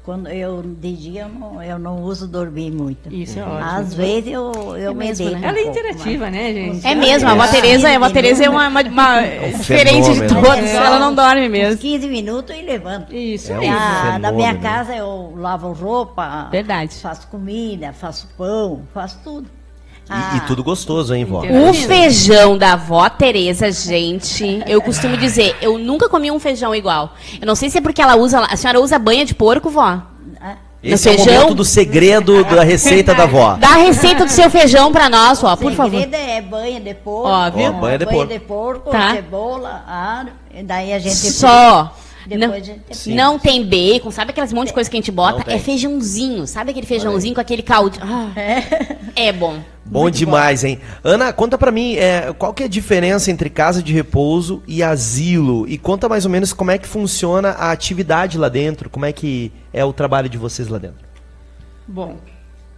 quando eu, de dia, eu não, eu não uso dormir muito. Isso é ótimo. Às vezes eu, eu É me mesmo, né? um Ela é pouco interativa, mais. né, gente? É mesmo, a É. Tereza, a avó Tereza é uma, uma, uma diferente de fenômeno. todas, ela não dorme Uns mesmo. 15 minutos e levanto. Isso É um Ah, na minha casa eu lavo roupa, Verdade. faço comida, faço pão, faço tudo. E, Ah, e tudo gostoso, hein, vó? O feijão da avó Tereza, gente, eu costumo dizer, eu nunca comi um feijão igual. Eu não sei se é porque ela usa, a senhora usa banha de porco, vó? ah, Esse é o feijão? momento do segredo da receita da vó. Dá a receita do seu feijão pra nós, ó, por favor. segredo é banha de porco. Ó, viu? Ó, banha de porco. porco, Tá. cebola, alho, e daí a gente... Só. Depois Não, gente- Sim. não tem bacon, sabe aquelas monte de coisa que a gente bota? tem. É feijãozinho, sabe aquele feijãozinho com aquele caldo? Ah, é bom. Bom Muito demais, hein? Ana, conta pra mim, é, qual que é a diferença entre casa de repouso e asilo? E conta mais ou menos como é que funciona a atividade lá dentro, como é que é o trabalho de vocês lá dentro. Bom,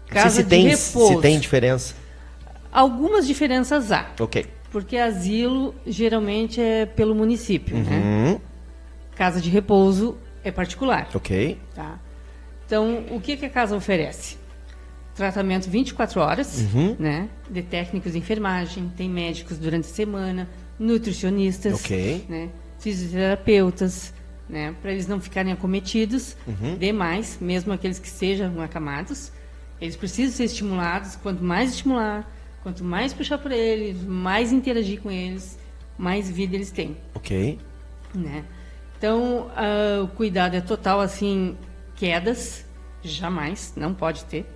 casa se tem, de repouso. se tem diferença. Algumas diferenças há. Ok. Porque asilo geralmente é pelo município, né? Casa de repouso é particular. ok. Tá? Então, o que, que a casa oferece? Tratamento 24 horas, Uhum. né? De técnicos de enfermagem, tem médicos durante a semana, nutricionistas, Ok. né? Fisioterapeutas, né? Para eles não ficarem acometidos Uhum. demais, mesmo aqueles que sejam acamados. Eles precisam ser estimulados. Quanto mais estimular, quanto mais puxar por eles, mais interagir com eles, mais vida eles têm Ok. né? Então, ah, o cuidado é total, assim, quedas, jamais, não pode ter,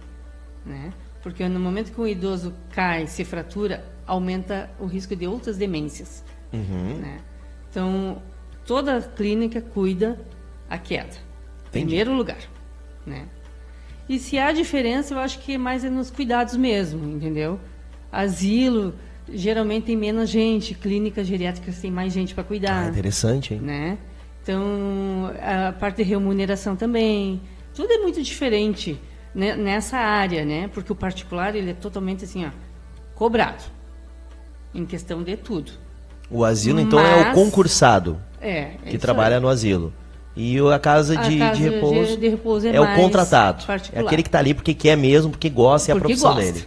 né? Porque no momento que um idoso cai, se fratura, aumenta o risco de outras demências, Uhum. né? Então, toda clínica cuida a queda, em primeiro lugar, né? E se há diferença, eu acho que mais é nos cuidados mesmo, entendeu? Asilo, geralmente tem menos gente, clínicas geriátricas tem mais gente para Ah, cuidar interessante, hein? né? Então, a parte de remuneração também, tudo é muito diferente né, nessa área, né? Porque o particular, ele é totalmente assim, ó, cobrado, em questão de tudo. O asilo, então, é o concursado É, é que trabalha aí. no asilo. E a casa A de, casa de repouso, de- de repouso é é o contratado. É particular. aquele que tá ali porque quer mesmo, porque gosta e é a profissão gosta. dele.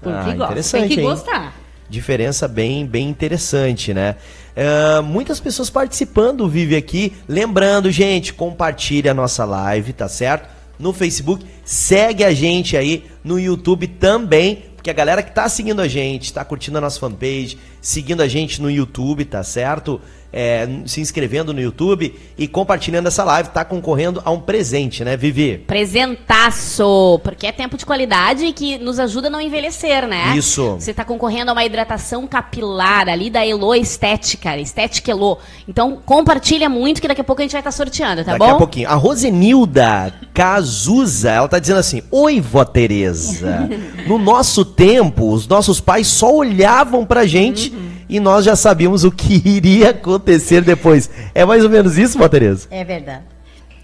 Porque Ah, gosta. interessante, Tem que hein? gostar. Diferença bem, bem interessante, né? Ah, muitas pessoas participando do Vive aqui. Lembrando, gente, compartilhe a nossa live, tá certo? No Facebook, segue a gente aí no YouTube também, porque a galera que tá seguindo a gente, tá curtindo a nossa fanpage, seguindo a gente no YouTube, tá certo? É, se inscrevendo no YouTube e compartilhando essa live, tá concorrendo a um presente, né, Vivi? Presentaço, porque é tempo de qualidade que nos ajuda a não envelhecer, né? Isso. Você está concorrendo a uma hidratação capilar ali da Elo Estética, Estética Elo. Então compartilha muito que daqui a pouco a gente vai estar sorteando, tá Daqui bom? a pouquinho. A Rosenilda Cazuza, ela tá dizendo assim: Oi, vó Tereza. No nosso tempo, os nossos pais só olhavam pra gente e nós já sabíamos o que iria acontecer depois. É mais ou menos isso, vó Tereza? É verdade.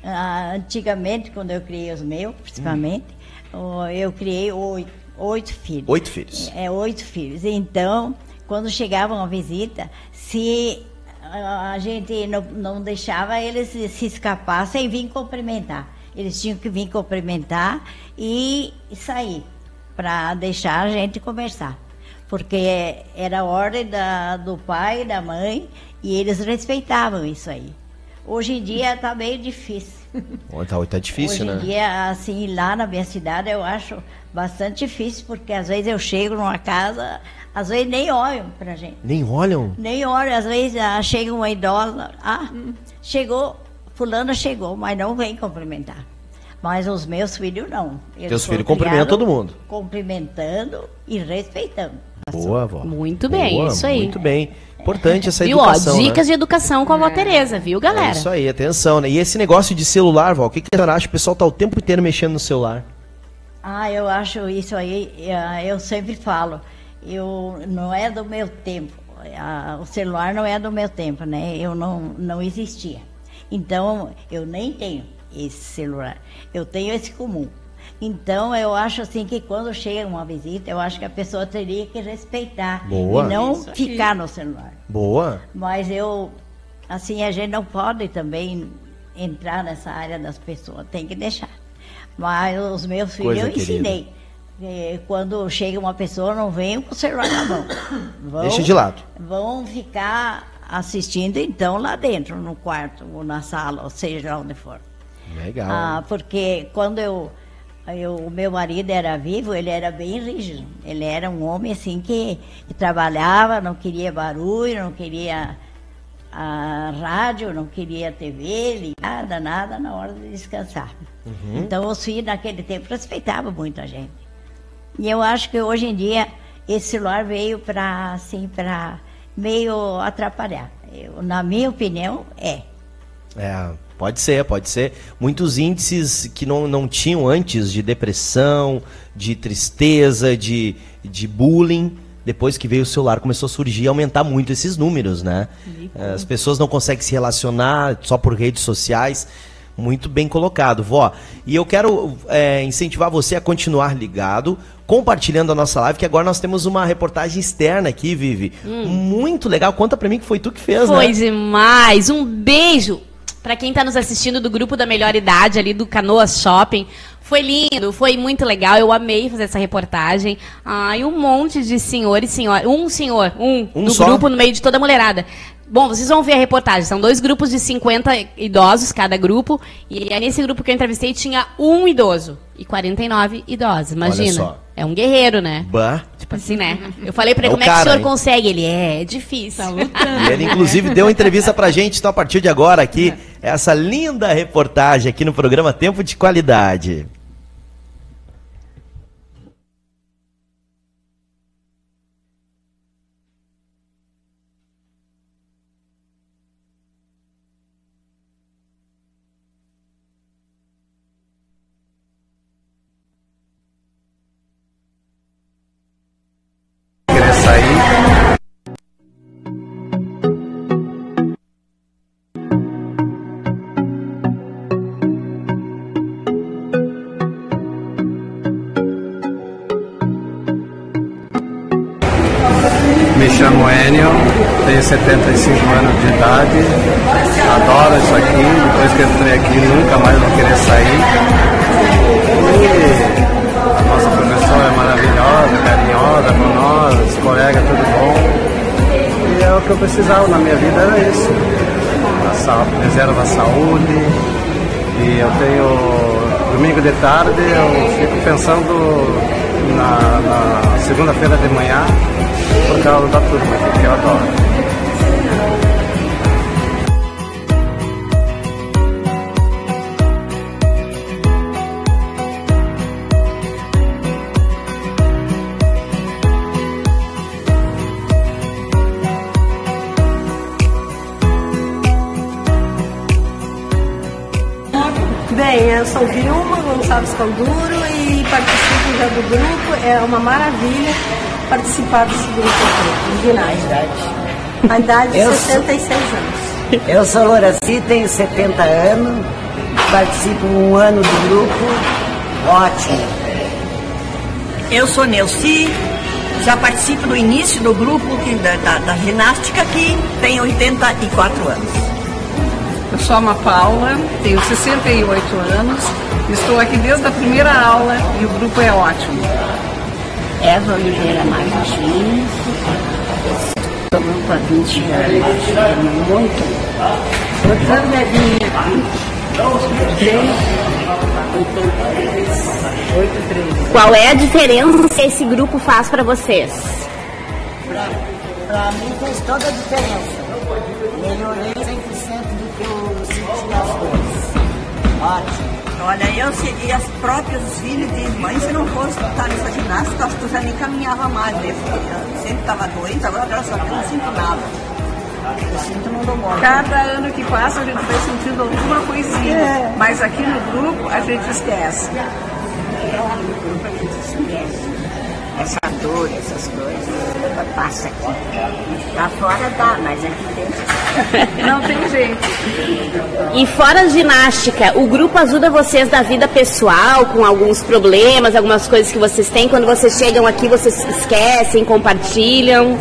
Ah, antigamente, quando eu criei os meus, principalmente, oh, eu criei oito, oito filhos. Oito filhos. É, oito filhos. Então, quando chegava uma visita, se ah, a gente não, não deixava eles se, se escapar sem vir cumprimentar. Eles tinham que vir cumprimentar e sair para deixar a gente conversar. Porque era a ordem da, do pai e da mãe e eles respeitavam isso aí. Hoje em dia está meio difícil. Ó, Tá, tá difícil, Hoje em né? dia, assim, lá na minha cidade, eu acho bastante difícil, porque às vezes eu chego numa casa, às vezes nem olham pra gente. Nem olham. Nem olham, às vezes ah, chega uma idosa, ah, chegou, fulano chegou, mas não vem cumprimentar. Mas os meus filhos não. Eles Teus filhos cumprimentam todo mundo. Cumprimentando e respeitando. Boa, vó. Muito bem, Boa, isso aí. Muito bem. Importante essa Viu? Ó, educação. né? dicas de educação com a avó Tereza, viu, É galera? isso aí, atenção, né? E esse negócio de celular, Val, o que, que a senhora acha? O pessoal tá o tempo inteiro mexendo no celular. Ah, eu acho isso aí, eh, eu sempre falo, eu não é do meu tempo, ah, o celular não é do meu tempo, né? Eu não, não existia. Então, eu nem tenho esse celular, eu tenho esse comum. Então, eu acho assim que quando chega uma visita, eu acho que a pessoa teria que respeitar Boa. e não Isso aí. ficar no celular. Boa. Mas eu, assim, a gente não pode também entrar nessa área das pessoas, tem que deixar. Mas os meus filhos Coisa eu querida. ensinei. Eh, Quando chega uma pessoa, não venham com o celular na mão. Vão, Deixa de lado. Vão ficar assistindo, então, lá dentro, no quarto, ou na sala, ou seja, onde for. Legal. Ah, porque quando eu, eu- o meu marido era vivo, ele era bem rígido. Ele era um homem assim que, que trabalhava, não queria barulho, não queria a rádio, não queria TV, nada, nada na hora de descansar. Então os filhos naquele tempo respeitavam muito a gente. E eu acho que hoje em dia esse celular veio para assim para meio atrapalhar. Eu, na minha opinião, é. É, pode ser, pode ser. Muitos índices que não, não tinham antes de depressão, de tristeza, de, de bullying. Depois que veio o celular, começou a surgir e aumentar muito esses números, né? As pessoas não conseguem se relacionar só por redes sociais. Muito bem colocado, vó. E eu quero é, incentivar você a continuar ligado, compartilhando a nossa live, que agora nós temos uma reportagem externa aqui, Vivi. Muito legal. Conta pra mim que foi tu que fez, Foi né? demais. Um beijo pra quem tá nos assistindo do grupo da melhor idade ali do Canoas Shopping. Foi lindo, foi muito legal. Eu amei fazer essa reportagem. Ai, um monte de senhores e senhoras. Um senhor, um, Um no só? grupo, no meio de toda a mulherada. Bom, vocês vão ver a reportagem. São dois grupos de 50 idosos, cada grupo. E aí, nesse grupo que eu entrevistei tinha um idoso e 49 idosos. Imagina. só. É um guerreiro, né? Bah. Tipo assim, né? Eu falei pra É ele, o como é que o cara, senhor hein? consegue? Ele, é, é difícil. Tá lutando. E ele, inclusive, deu uma entrevista pra gente, então, a partir de agora, aqui, essa linda reportagem aqui no programa Tempo de Qualidade. Vilma Gonçalves Calduro e participo já do grupo. É uma maravilha participar desse grupo aqui. A idade de Eu sou- 66 anos. Eu sou Loraci, tenho 70 anos, participo um ano do grupo, ótimo. Eu sou Neuci, já participo do início do grupo que- da, da- da ginástica aqui, tenho 84 anos. Eu sou a Paula, tenho 68 anos, estou aqui desde a primeira aula e o grupo é ótimo. Eva Oliveira Martins, estou no grupo há 20 anos, é muito. Doutor Bevinha, 83. Qual é a diferença que esse grupo faz pra vocês? Para mim fez toda a diferença. Melhorei 100% Ótimo. Olha, eu se- e as próprias filhas de mãe, se não fosse estar nessa ginástica, acho que eu já nem caminhava mais, né? Eu sempre estava doente, agora graças a Deus não sinto nada. Eu. Cada ano que passa a gente vai sentindo alguma coisinha, mas aqui no grupo a gente esquece. essa dor, essas coisas, passa aqui. Lá fora dá, mas aqui dentro não tem jeito. E fora a ginástica, o grupo ajuda vocês da vida pessoal, com alguns problemas, algumas coisas que vocês têm. Quando vocês chegam aqui, vocês esquecem, compartilham.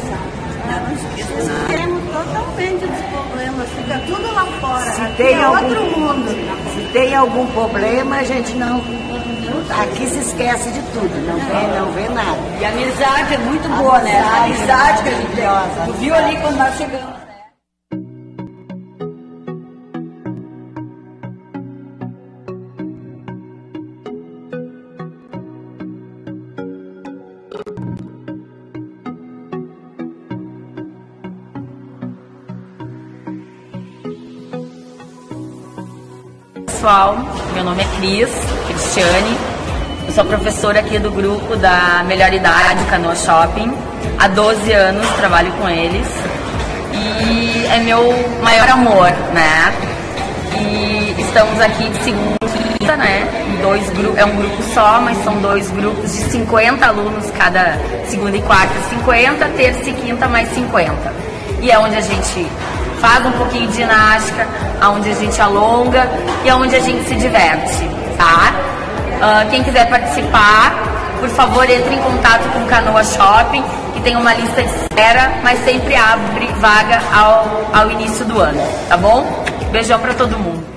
Esquecemos totalmente dos problemas, fica tudo lá fora. Se tem, é algum, outro mundo. se tem algum problema, a gente não. Aqui se esquece de tudo, não vê, não vê nada. E a amizade é muito boa, né? A amizade que a gente viu ali quando nós chegamos, pessoal, meu nome é Cris Cristiane, eu sou professora aqui do grupo da Melhor Idade Canoa Shopping. Há 12 anos trabalho com eles e é meu maior amor, né? E estamos aqui de segunda, e quinta, né? Dois é um grupo só, mas são dois grupos de 50 alunos cada segunda e quarta, 50, terça e quinta mais 50. E é onde a gente faz um pouquinho de ginástica, onde a gente alonga e onde a gente se diverte, tá? Ah, quem quiser participar, por favor, entre em contato com o Canoa Shopping, que tem uma lista de espera, mas sempre abre vaga ao, ao início do ano, tá bom? Beijão pra todo mundo.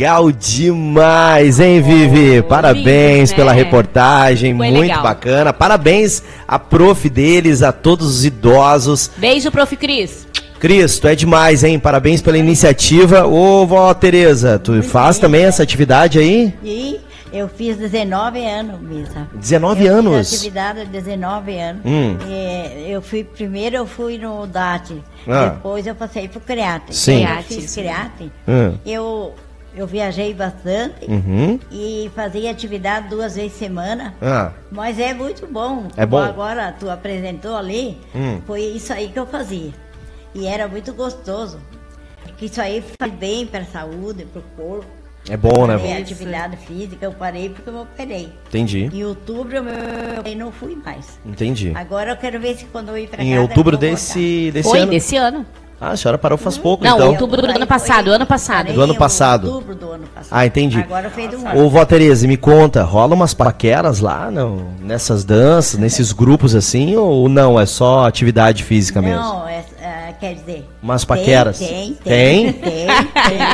Legal demais, hein, Vivi? Parabéns lindo, pela né? reportagem, Foi muito legal. bacana. Parabéns à prof deles, a todos os idosos. Beijo, prof. Cris. Cristo, é demais, hein? Parabéns pela iniciativa. Ô, vó Tereza, tu faz também essa atividade aí? E eu fiz 19 anos, Misa. 19 eu anos? Fiz atividade há 19 anos. Hum. E eu fui, primeiro eu fui no DAT, Ah. depois eu passei pro CREATE. Sim. Eu fiz CREATE, Hum. eu, eu viajei bastante Uhum. e fazia atividade duas vezes semana. Ah, Mas é muito bom. É bom? Agora tu apresentou ali, Hum. foi isso aí que eu fazia. E era muito gostoso. Porque isso aí faz bem para a saúde, para o corpo. é bom, né, vó? atividade física, eu parei porque eu operei. Entendi, Em outubro eu, eu não fui mais. entendi. Agora eu quero ver se quando eu ir para Em casa. outubro eu vou desse, desse Foi ano? desse ano. Ah, a senhora parou faz pouco, Não, então. outubro do ano passado, ano passado. Do ano passado. Outubro do ano passado. Ah, entendi. Agora fez um ano. Ô, vó Tereza, me conta, rola umas paqueras lá no, nessas danças, nesses grupos assim, ou não? É só atividade física mesmo? Não, é, é, quer dizer. Umas paqueras? Tem, Tem? tem. Tem,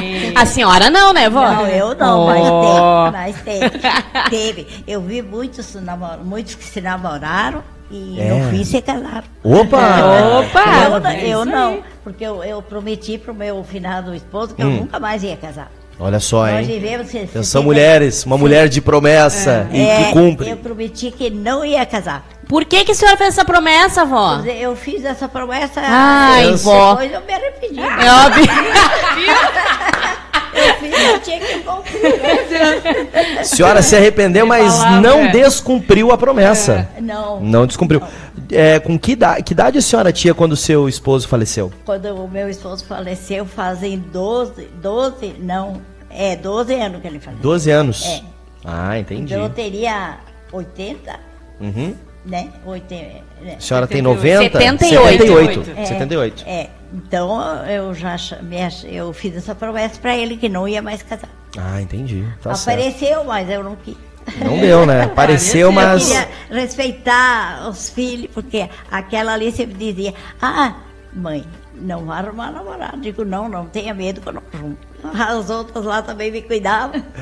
tem. A senhora não, né, vó? Não, eu não, Oh. mas tem. Mas tem. Teve. Eu vi muitos, namor- muitos que se namoraram e É. no fim se casaram. Opa! Opa! Eu, não- é eu não, porque eu, eu prometi pro meu finado esposo que eu Hum. nunca mais ia casar. Olha só, Nós hein? vivemos se- São 60 mulheres, uma mulher de promessa e É, que cumpre. Eu prometi que não ia casar. Por que, que a senhora fez essa promessa, vó? Eu fiz essa promessa. Ai, eu- vó. Depois eu me arrependi. É óbvio. Eu fiz, eu tinha que cumprir. A senhora se arrependeu, mas falar, não é. descumpriu a promessa. Não. Não descumpriu. É, com que idade, que idade a senhora tinha quando seu esposo faleceu? Quando o meu esposo faleceu, fazem 12, 12, não, é 12 anos que ele faleceu. 12 anos. É. Ah, entendi. Então eu teria 80, Uhum. né? 80, né? A senhora tem 78. 90? 78. 78. É, 78. É, então eu já eu fiz essa promessa para ele que não ia mais casar. Ah, entendi. Tá certo. Apareceu, mas eu não quis. Não deu, né? Apareceu, Eu mas. queria respeitar os filhos, porque aquela ali sempre dizia, ah, mãe, não vai arrumar namorado. Digo, não, não tenha medo que eu não arrumo. As outras lá também me cuidavam.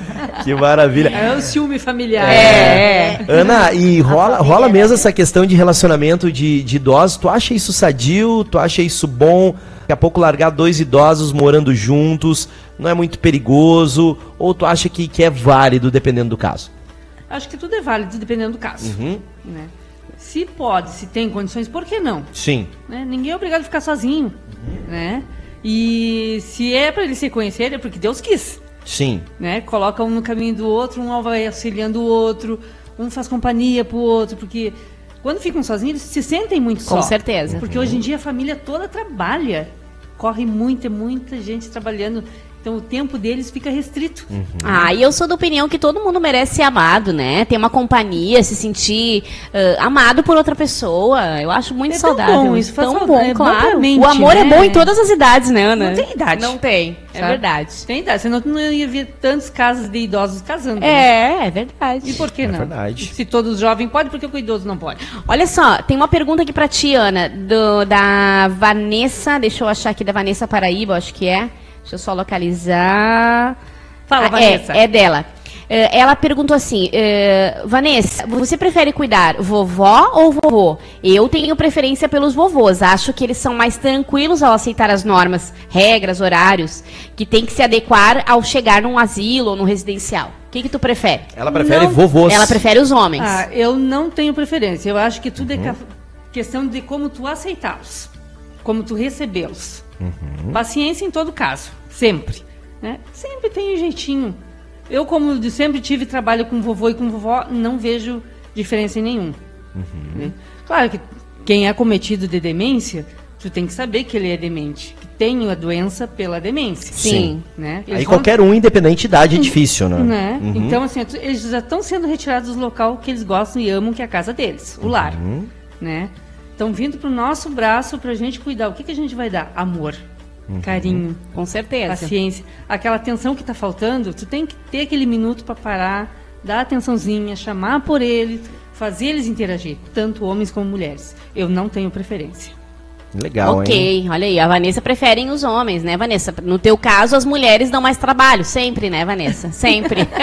Que maravilha. É o ciúme familiar. É. Ana, e rola, rola mesmo essa questão de relacionamento de, de idosos? Tu acha isso sadio? Tu acha isso bom? Daqui a pouco largar dois idosos morando juntos, não é muito perigoso? Ou tu acha que, que é válido dependendo do caso? Acho que tudo é válido dependendo do caso. Uhum. né? Se pode, se tem condições, por que não? Sim. né? Ninguém é obrigado a ficar sozinho, né? E se é para eles se conhecerem, é porque Deus quis, Sim. né? Coloca um no caminho do outro, um vai auxiliando o outro, um faz companhia pro outro, porque quando ficam sozinhos, eles se sentem muito Com só. certeza. Porque hoje em dia a família toda trabalha, corre muito, é muita gente trabalhando, então o tempo deles fica restrito. Ah, e eu sou da opinião que todo mundo merece ser amado, né? Ter uma companhia, se sentir ah, amado por outra pessoa. Eu acho muito É tão saudável. bom, isso faz tão sauda- bom, é claro. mente, o amor é né? bom em todas as idades, né, Ana? Não tem idade. Não tem, é sabe? verdade. Tem idade, senão tu não ia ver tantos casos de idosos casando. né? É, é verdade. E por que É não? verdade. Se todos jovens podem, por que o idoso não pode? Olha só, tem uma pergunta aqui pra ti, Ana, do- da Vanessa. Deixa eu achar aqui da Vanessa Paraíba, acho que é. Deixa eu só localizar. Fala, Ah, Vanessa. É, é dela. É, ela perguntou assim: é, Vanessa, você prefere cuidar vovó ou vovô? Eu tenho preferência pelos vovôs. Acho que eles são mais tranquilos ao aceitar as normas, regras, horários, que tem que se adequar ao chegar num asilo ou num residencial. O que, que tu prefere? Ela prefere Não- vovôs. Ela prefere os homens. Ah, eu não tenho preferência. Eu acho que tudo é ca- questão de como tu aceitá-los, como tu recebê-los. Paciência em todo caso, sempre. Né? Sempre tem um jeitinho. Eu, como sempre tive trabalho com vovô e com vovó, não vejo diferença em nenhum. né? Claro que quem é cometido de demência, tu tem que saber que ele é demente, que tem a doença pela demência. Sim. Né? Aí vão- qualquer um, independente de idade, é difícil, né? né? Uhum. Então, assim, eles já estão sendo retirados do local que eles gostam e amam, que é a casa deles, o lar. Uhum. Né? Estão vindo para o nosso braço para a gente cuidar. O que, que a gente vai dar? Amor, Uhum. carinho, Com certeza. paciência. Aquela atenção que está faltando, tu tem que ter aquele minuto para parar, dar atençãozinha, chamar por eles, fazer eles interagir, tanto homens como mulheres. Eu não tenho preferência. Legal, ok, hein? olha aí, a Vanessa preferem os homens, né, Vanessa? No teu caso, as mulheres dão mais trabalho, sempre, né, Vanessa? Sempre.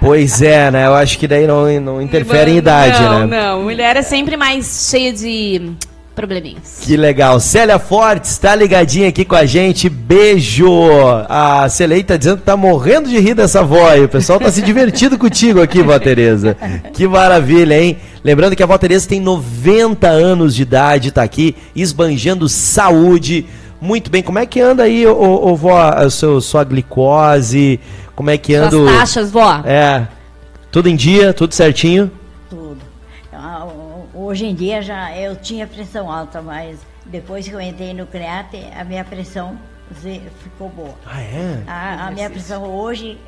Pois é, né? Eu acho que daí não, não interfere em idade, não, né? Não, mulher é sempre mais cheia de probleminhas. Que legal. Célia Fortes está ligadinha aqui com a gente. Beijo. A Celei tá dizendo que tá morrendo de rir dessa voz. O pessoal tá se divertindo contigo aqui, vó Tereza. Que maravilha, hein? Lembrando que a vó Tereza tem 90 anos de idade, tá aqui esbanjando saúde. Muito bem. Como é que anda aí, ô, ô, vó, a seu, sua glicose? Como é que Suas anda? o- taxas, vó. É. Tudo em dia, tudo certinho? Hoje em dia já eu tinha pressão alta, mas depois que eu entrei no CREAT, a minha pressão ficou boa. Ah, é? A, a minha pressão hoje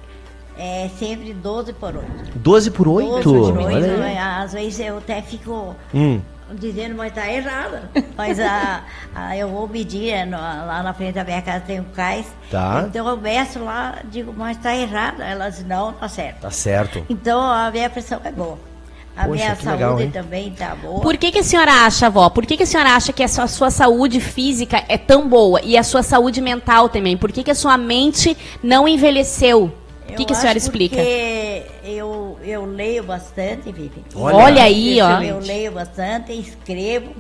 é sempre 12 por 8. 12 por 8? 12 por 8. Olha aí. Às vezes eu até fico Hum. dizendo, mas tá errada. Mas a, a- eu vou medir, é, no- lá na frente da minha casa tem um cais. Tá. Então eu meço lá, digo, mas tá errada. Ela diz, não, tá certo. Tá certo. Então a minha pressão é boa. A Poxa, minha que saúde legal, também tá boa. Por que, que a senhora acha, vó? Por que, que a senhora acha que a sua, a sua saúde física é tão boa e a sua saúde mental também? Por que, que a sua mente não envelheceu? O que, que a senhora acho explica? Porque eu, eu leio bastante, Vivi. Olha. Olha aí, eu, ó. Eu leio bastante, escrevo,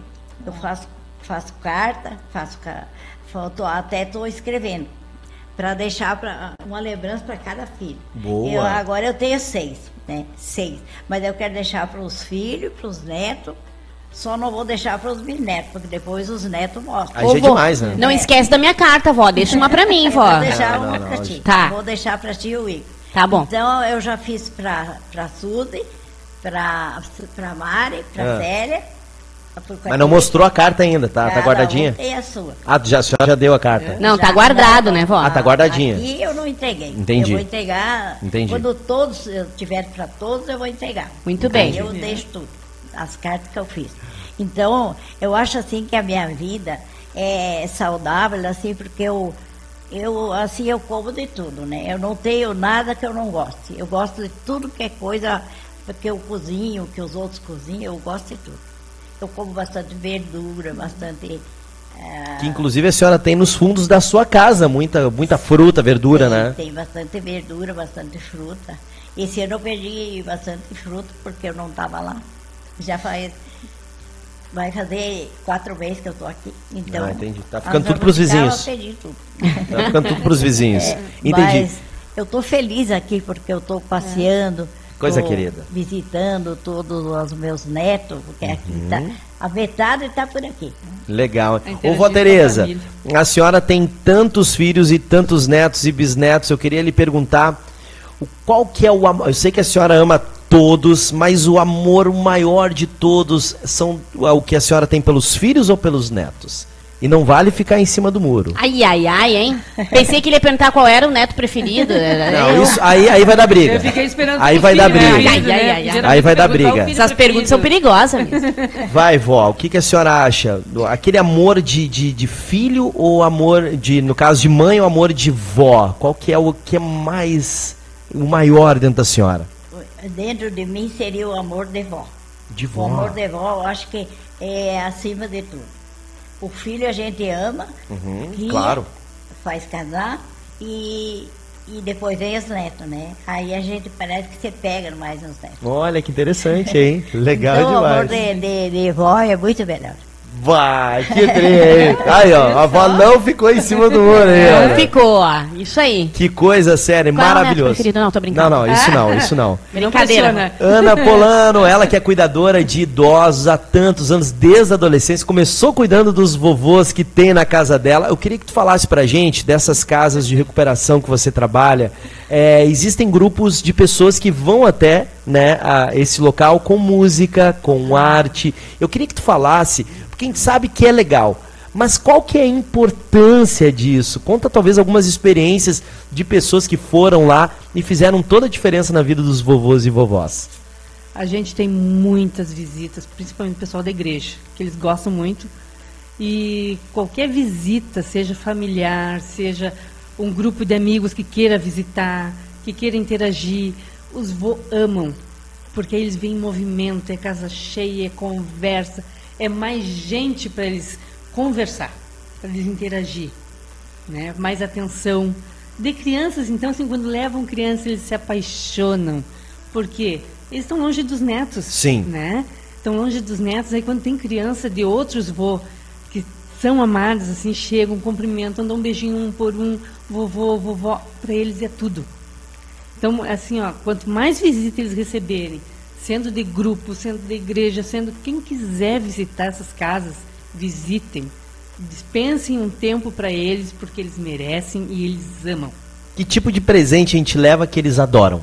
eu faço, faço carta, faço ca- foto, até estou escrevendo. Para deixar pra, uma lembrança para cada filho. Boa. Eu, agora eu tenho seis, né? Seis. Mas eu quero deixar para os filhos, para os netos. Só não vou deixar para os bisnetos, porque depois os netos mostram. Aí já é demais, né? Não esquece da minha carta, vó. Deixa uma pra mim, Eu vó. Vou deixar Não, uma não, ti. Tá. Vou deixar pra ti o Igor. Tá bom. Então eu já fiz pra Suzy, pra Mari, pra Ah. Célia. Pro Mas não mostrou a carta ainda, tá? Tá guardadinha? um tem a sua. Ah, já, a senhora já deu a carta. Não, tá Já- guardado, não, né, vó? Ah, tá guardadinha. Aqui eu não entreguei. Entendi. Eu vou entregar. Entendi. Quando todos, eu tiver para todos, eu vou entregar. Muito bem. Aí eu deixo tudo. As cartas que eu fiz. Então, eu acho assim que a minha vida é saudável, assim, porque eu, eu assim, eu como de tudo, né? Eu não tenho nada que eu não goste. Eu gosto de tudo que é coisa, porque eu cozinho, que os outros cozinham, eu gosto de tudo. Eu como bastante verdura, bastante. ah, Que inclusive a senhora tem nos fundos da sua casa muita, muita fruta, verdura, tem, né? Tem bastante verdura, bastante fruta. Esse ano eu perdi bastante fruta porque eu não estava lá. Já faz vai fazer quatro meses que eu tô aqui. Então, Ah, entendi. Tá ficando tudo pros ficar, vizinhos. eu perdi tudo. Tá ficando tudo pros vizinhos. É, Entendi. Mas eu tô feliz aqui porque eu tô passeando. Coisa querida. Visitando todos os meus netos, porque aqui Uhum. tá. A metade está por aqui. Legal. interagindo Ô, vó Tereza, a senhora tem tantos filhos e tantos netos e bisnetos. Eu queria lhe perguntar o- qual que é o amor. Eu sei que a senhora ama todos, mas o amor maior de todos são é o que a senhora tem pelos filhos ou pelos netos? E não vale ficar em cima do muro. Ai, ai, ai, hein? Pensei que ele ia perguntar qual era o neto preferido. Não, isso, aí, aí vai dar briga. Eu fiquei esperando Aí o vai dar né? briga. Ai, ai, ai, ai. Aí vai dar o briga. Essas perguntas são perigosas mesmo. Vai, vó, o que, que a senhora acha? Aquele amor de, de, de filho ou amor de, no caso de mãe, ou amor de vó? Qual que é o que é mais, o maior dentro da senhora? Dentro de mim seria o amor de vó. De O vó. amor de vó, eu acho que é acima de tudo. O filho a gente ama, Uhum, claro. faz casar e, e depois vem os netos, né? Aí a gente parece que você pega mais nos netos. Olha que interessante, hein? Legal então, o amor demais. de, de, de vó é muito melhor. Vai, que trem, hein? Aí, ó, a avó não ficou em cima do muro aí, Não ó. ficou, ó. Isso aí. Que coisa séria, Qual é o neto maravilhoso. preferido? Não, tô brincando. Não, não, isso não, isso não. Brincadeira. Ana Polano, ela que é cuidadora de idosos há tantos anos, desde a adolescência, começou cuidando dos vovôs que tem na casa dela. Eu queria que tu falasse pra gente dessas casas de recuperação que você trabalha. É, existem grupos de pessoas que vão até né, a esse local com música, com arte. Eu queria que tu falasse, gente sabe que é legal. Mas qual que é a importância disso? Conta talvez algumas experiências de pessoas que foram lá e fizeram toda a diferença na vida dos vovôs e vovós. A gente tem muitas visitas, principalmente o pessoal da igreja, que eles gostam muito. E qualquer visita, seja familiar, seja um grupo de amigos que queira visitar, que queira interagir, os vô amam. Porque eles veem movimento, é casa cheia, é conversa, é mais gente para eles conversar, para eles interagir né? mais atenção. De crianças, então, assim, quando levam crianças, eles se apaixonam. Por quê? Eles estão longe dos netos. Sim. Né? Estão longe dos netos. Aí, quando tem criança de outros vô, que são amados, assim, chegam, cumprimentam, dão um beijinho um por um, vovô, vovó, para eles é tudo. Então, assim, ó, quanto mais visita eles receberem, sendo de grupo, sendo de igreja, sendo quem quiser visitar essas casas, visitem. Dispensem um tempo para eles, porque eles merecem e eles amam. Que tipo de presente a gente leva que eles adoram?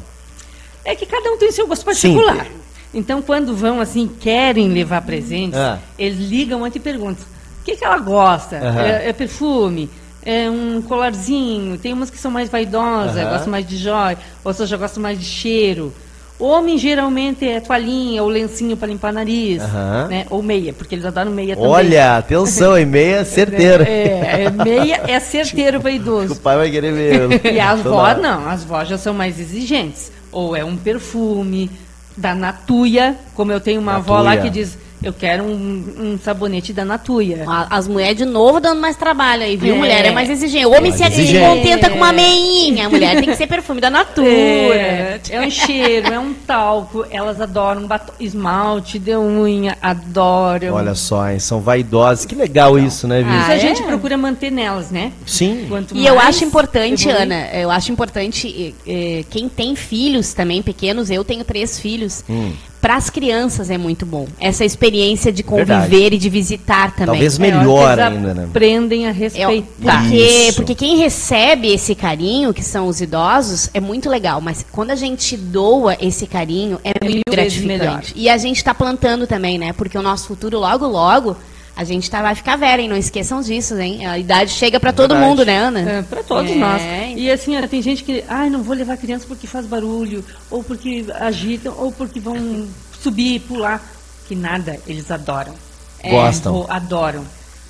É que cada um tem seu gosto Sim. particular. Então, quando vão assim, querem levar presentes, Ah. eles ligam antes e perguntam: o que, que ela gosta? Aham. É, é perfume? É um colarzinho? Tem umas que são mais vaidosas, Aham. gostam mais de joia, outras já gostam mais de cheiro. Homem geralmente é toalhinha ou lencinho para limpar nariz, Aham. né? ou meia, porque eles adoram meia também. Olha, atenção, e meia certeira. É, é, meia é certeiro para idoso. O pai vai querer mesmo. E as vós não, as vós já são mais exigentes. Ou é um perfume da Natuia, como eu tenho uma avó lá Natuia. que diz, eu quero um, um sabonete da Natuia. As mulheres de novo dando mais trabalho aí, viu? É. Mulher é mais exigente. O homem Mais se, se exigente. contenta com uma meinha. A mulher tem que ser perfume da Natura. É, é um cheiro, é um talco. Elas adoram batom, esmalte de unha, adoram. Olha só, hein, são vaidosas. Que legal isso, né, Isso Vivi? Ah, a é? gente procura manter nelas, né? Sim. Quanto E eu acho importante, evoluir- Ana, eu acho importante, eh, eh, quem tem filhos também pequenos, eu tenho três filhos, Hum. Para as crianças é muito bom. Essa experiência de conviver Verdade. e de visitar também. Talvez É, melhor eles ainda, né? Aprendem a É, respeitar. porque, Isso. porque quem recebe esse carinho, que são os idosos, é muito legal. Mas quando a gente doa esse carinho, é muito mil vezes gratificante. E a gente está plantando também, né? Porque o nosso futuro, logo, logo, a gente tá, vai ficar velha, hein? Não esqueçam disso, hein? A idade chega para todo Verdade. mundo, né, Ana? É, para todos É. nós. E assim, tem gente que, ai, não vou levar criança porque faz barulho, ou porque agitam, ou porque vão subir e pular. Que nada, eles adoram. Gostam. Ou adoram.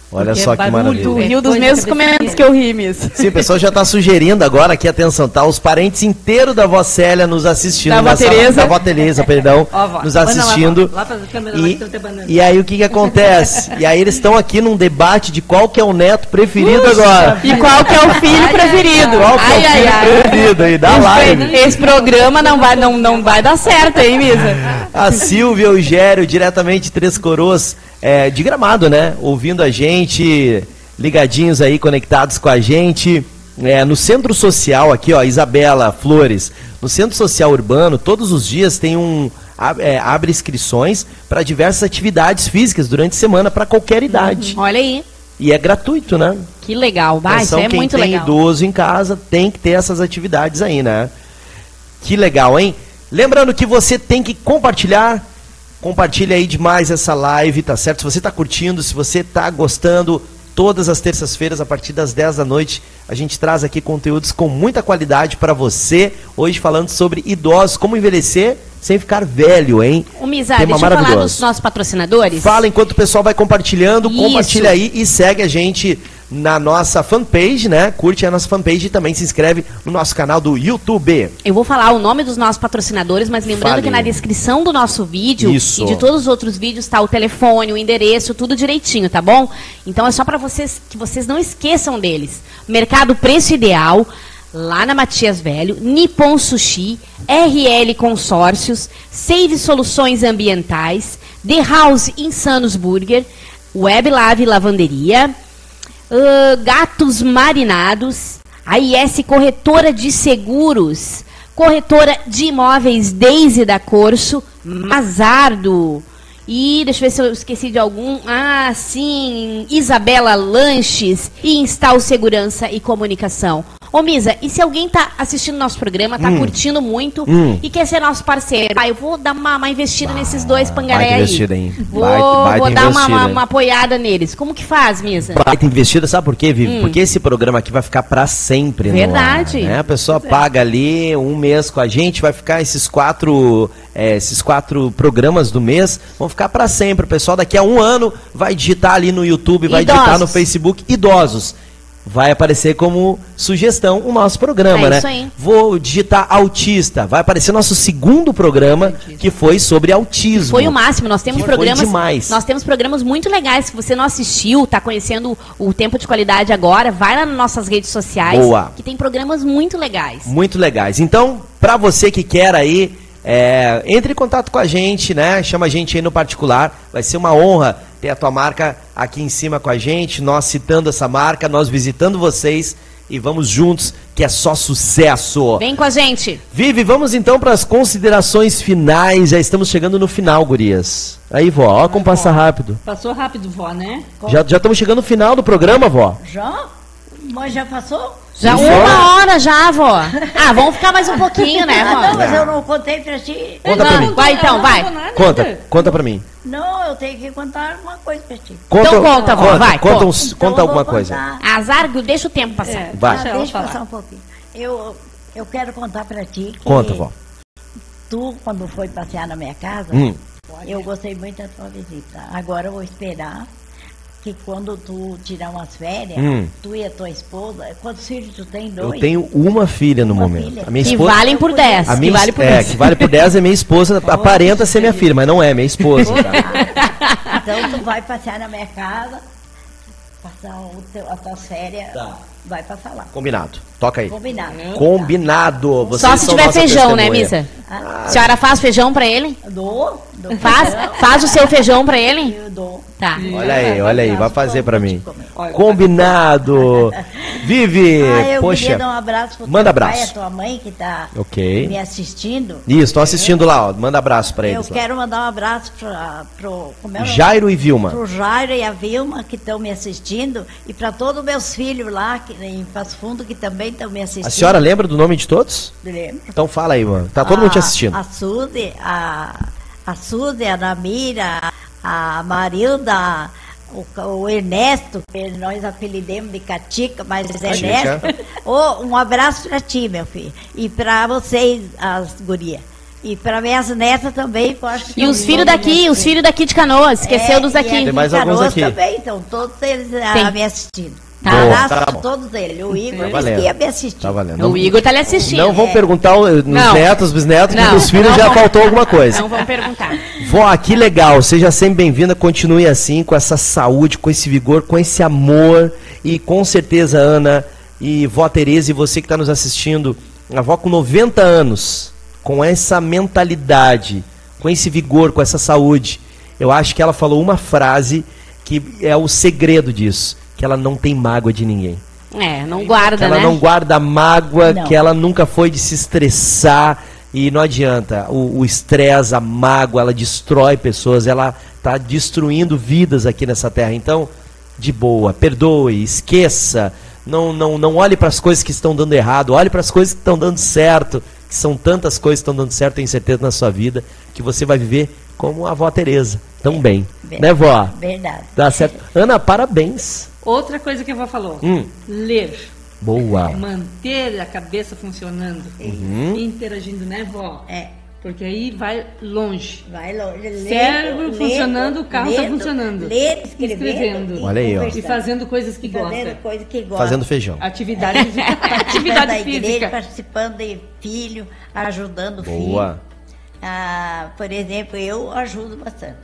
Olha Porque só é que maravilha. É riu dos mesmos que comentários que eu ri, Miss. Sim, o pessoal já está sugerindo agora aqui, atenção, tá? Os parentes inteiros da vó Célia nos assistindo. Da vó Tereza. Da vó Tereza, perdão. Ó, vó, nos lá, assistindo. vó. Lá pra câmera lá E, e aí o que que acontece? E aí eles estão aqui num debate de qual que é o neto preferido agora. E qual que é o filho preferido? Qual que é Ai, o ai, filho ai. preferido aí da Esse- live? Esse programa não vai, não, não vai dar certo, hein, Misa? A Silvia Eugério, diretamente de Três Coroas. É, de Gramado, né? Ouvindo a gente, ligadinhos aí, conectados com a gente. É, no Centro Social aqui, ó, Isabela Flores, no Centro Social Urbano, todos os dias tem um é, abre inscrições para diversas atividades físicas durante a semana para qualquer idade. Olha aí, E é gratuito, né? que legal. Bah, isso Atenção, é quem muito tem legal. idoso em casa tem que ter essas atividades aí, né? Que legal, hein? Lembrando que você tem que compartilhar. Compartilha aí demais essa live, tá certo? Se você tá curtindo, se você tá gostando, todas as terças-feiras, a partir das 10 da noite, a gente traz aqui conteúdos com muita qualidade para você. Hoje falando sobre idosos, como envelhecer sem ficar velho, hein? Ô, Misa, Tema deixa eu falar dos nossos patrocinadores. Fala enquanto o pessoal vai compartilhando, Isso. compartilha aí e segue a gente na nossa fanpage, né? Curte a nossa fanpage e também se inscreve no nosso canal do YouTube. Eu vou falar o nome dos nossos patrocinadores, mas lembrando Fale. que na descrição do nosso vídeo Isso. e de todos os outros vídeos está o telefone, o endereço, tudo direitinho, tá bom? Então é só para vocês que vocês não esqueçam deles. Mercado Preço Ideal, lá na Matias Velho, Nippon Sushi, RL Consórcios, Save Soluções Ambientais, The House Insanos Burger, Web Lave Lavanderia, ah, gatos marinados, a IS Corretora de Seguros, Corretora de Imóveis Deise da Corso, Mazardo. E deixa eu ver se eu esqueci de algum. Ah, sim, Isabela Lanches e Instal Segurança e Comunicação. Ô, Misa, e se alguém tá assistindo nosso programa, tá Hum. curtindo muito Hum. e quer ser nosso parceiro? Ah, eu vou dar uma, uma investida nesses dois pangaré aí. investida, hein? Vou, Baita- baita vou dar uma, uma, uma apoiada neles. Como que faz, Misa? Baita investida, sabe por quê, Vivi? Hum. Porque esse programa aqui vai ficar pra sempre. no ar, Verdade. né? A pessoa paga ali um mês com a gente, vai ficar esses quatro, é, esses quatro programas do mês, vão ficar pra sempre. O pessoal daqui a um ano vai digitar ali no YouTube, vai Idosos. digitar no Facebook idosos. Vai aparecer como sugestão o nosso programa, É né? isso aí. Vou digitar autista. Vai aparecer nosso segundo programa, que foi sobre autismo. Foi o máximo. Nós temos Que foi programas. demais. Nós temos programas muito legais. Se você não assistiu, tá conhecendo o tempo de qualidade agora, vai lá nas nossas redes sociais. Boa. Que tem programas muito legais. Muito legais. Então, pra você que quer aí, é, entre em contato com a gente, né? Chama a gente aí no particular. Vai ser uma honra ter a tua marca aqui em cima com a gente, nós citando essa marca, nós visitando vocês e vamos juntos, que é só sucesso. Vem com a gente. Vive, vamos então para as considerações finais. Já estamos chegando no final, gurias. Aí, vó, ó como passa rápido. Passou rápido, vó, né? Já, já estamos chegando no final do programa, vó. Já? Mas já passou? Já Isso. uma hora já, vó. Ah, vamos ficar mais um pouquinho, né, Ah, vó? não, mas eu não contei pra ti. Conta pra mim. Vai então, vai. Conta, conta pra mim. Não, eu tenho que contar uma coisa pra ti. Conta, Então conta, vó, conta, vai, Conta, conta. uns- Então conta alguma coisa. Azar, deixa o tempo passar. É, Vai. Ah, deixa deixa passar um pouquinho. Eu, eu quero contar pra ti que Conta, vó. tu, quando foi passear na minha casa, Hum. eu gostei muito da tua visita. Agora eu vou esperar que quando tu tirar umas férias, Hum. tu e a tua esposa, quantos filhos tu tem? Eu Dois? tenho uma filha no Uma momento. filha? A minha Que esposa. valem por 10. A Que minha, vale por é, 10. que vale por 10 é minha esposa, aparenta ser minha filha, mas não é, minha esposa. tá? Então tu vai passear na minha casa, passar o teu, a tua férias, Tá. Vai passar lá. Combinado. Toca aí. Combinado. Combinado. Vocês Só se tiver feijão, né, testemunha. Misa? A senhora faz feijão pra ele? Dou, dou Faz, feijão, faz o seu feijão pra ele? eu dou. Tá. Olha aí, olha aí, vai fazer pra pra mim. Combinado. Vive, Ah, eu poxa. queria dar um abraço pro Manda teu pai e abraço. a tua mãe que tá Ok. me assistindo. Isso, estão assistindo lá, ó. Manda abraço pra Eu eles lá. quero mandar um abraço pra, pro, como é? Jairo e Vilma. pro Jairo e a Vilma que estão me assistindo e para todos meus filhos lá que, em Passo Fundo que também estão me assistindo. A senhora lembra do nome de todos? Lembro. Então fala aí, mano. Tá todo mundo te A- assistindo. A Suzy, a, a Suzy, a Namira, a Marilda, o, o Ernesto, que nós apelidemos de Catica, mas Catica. Ernesto. Ô, um abraço para ti, meu filho. E para vocês, as gurias. E para minhas netas também, que eu acho que E os filhos daqui, minhas os filhos daqui de Canoas, esqueceu é, dos e aqui. Tem mais em alguns Canoas aqui. também, então todos eles ah, Tem. me assistindo. Tá. Tá todos eles. O Igor Tá que ia me assistir. Tá valendo. O Igor tá lhe assistindo. Não vão perguntar uh, nos Não. netos, bisnetos, que Não, dos filhos já vão- faltou alguma coisa. Não vão perguntar. Vó, que legal. Seja sempre bem-vinda. Continue assim, com essa saúde, com esse vigor, com esse amor. E com certeza, Ana e vó Tereza, e você que está nos assistindo, a vó com 90 anos, com essa mentalidade, com esse vigor, com essa saúde. eu acho que ela falou uma frase que é o segredo disso, que ela não tem mágoa de ninguém. É, não guarda, que ela né? não guarda mágoa, Não. que ela nunca foi de se estressar e não adianta. O estresse, a mágoa, ela destrói pessoas, ela tá destruindo vidas aqui nessa terra. Então, de boa, perdoe, esqueça. Não, não, não olhe para as coisas que estão dando errado, olhe para as coisas que estão dando certo. Que são tantas coisas que estão dando certo, tenho certeza na sua vida, que você vai viver como a avó Tereza, tão bem. Bem- Né, vó? Verdade. Tá certo. Ana, parabéns. Outra coisa que a avó falou: Hum. ler. Boa. Manter a cabeça funcionando. Uhum. Interagindo, né, vó? É. Porque aí vai longe. Vai longe. Lendo, Cérebro lendo, funcionando, o carro tá funcionando. Lendo, escrevendo. Escrevendo. e Olha aí, ó. E fazendo coisas que Fazendo gosta. coisa que gosta. Fazendo feijão. Atividade, Participando atividade da igreja, física. participando de filho, ajudando o filho. Boa. Ah, por exemplo, eu ajudo bastante.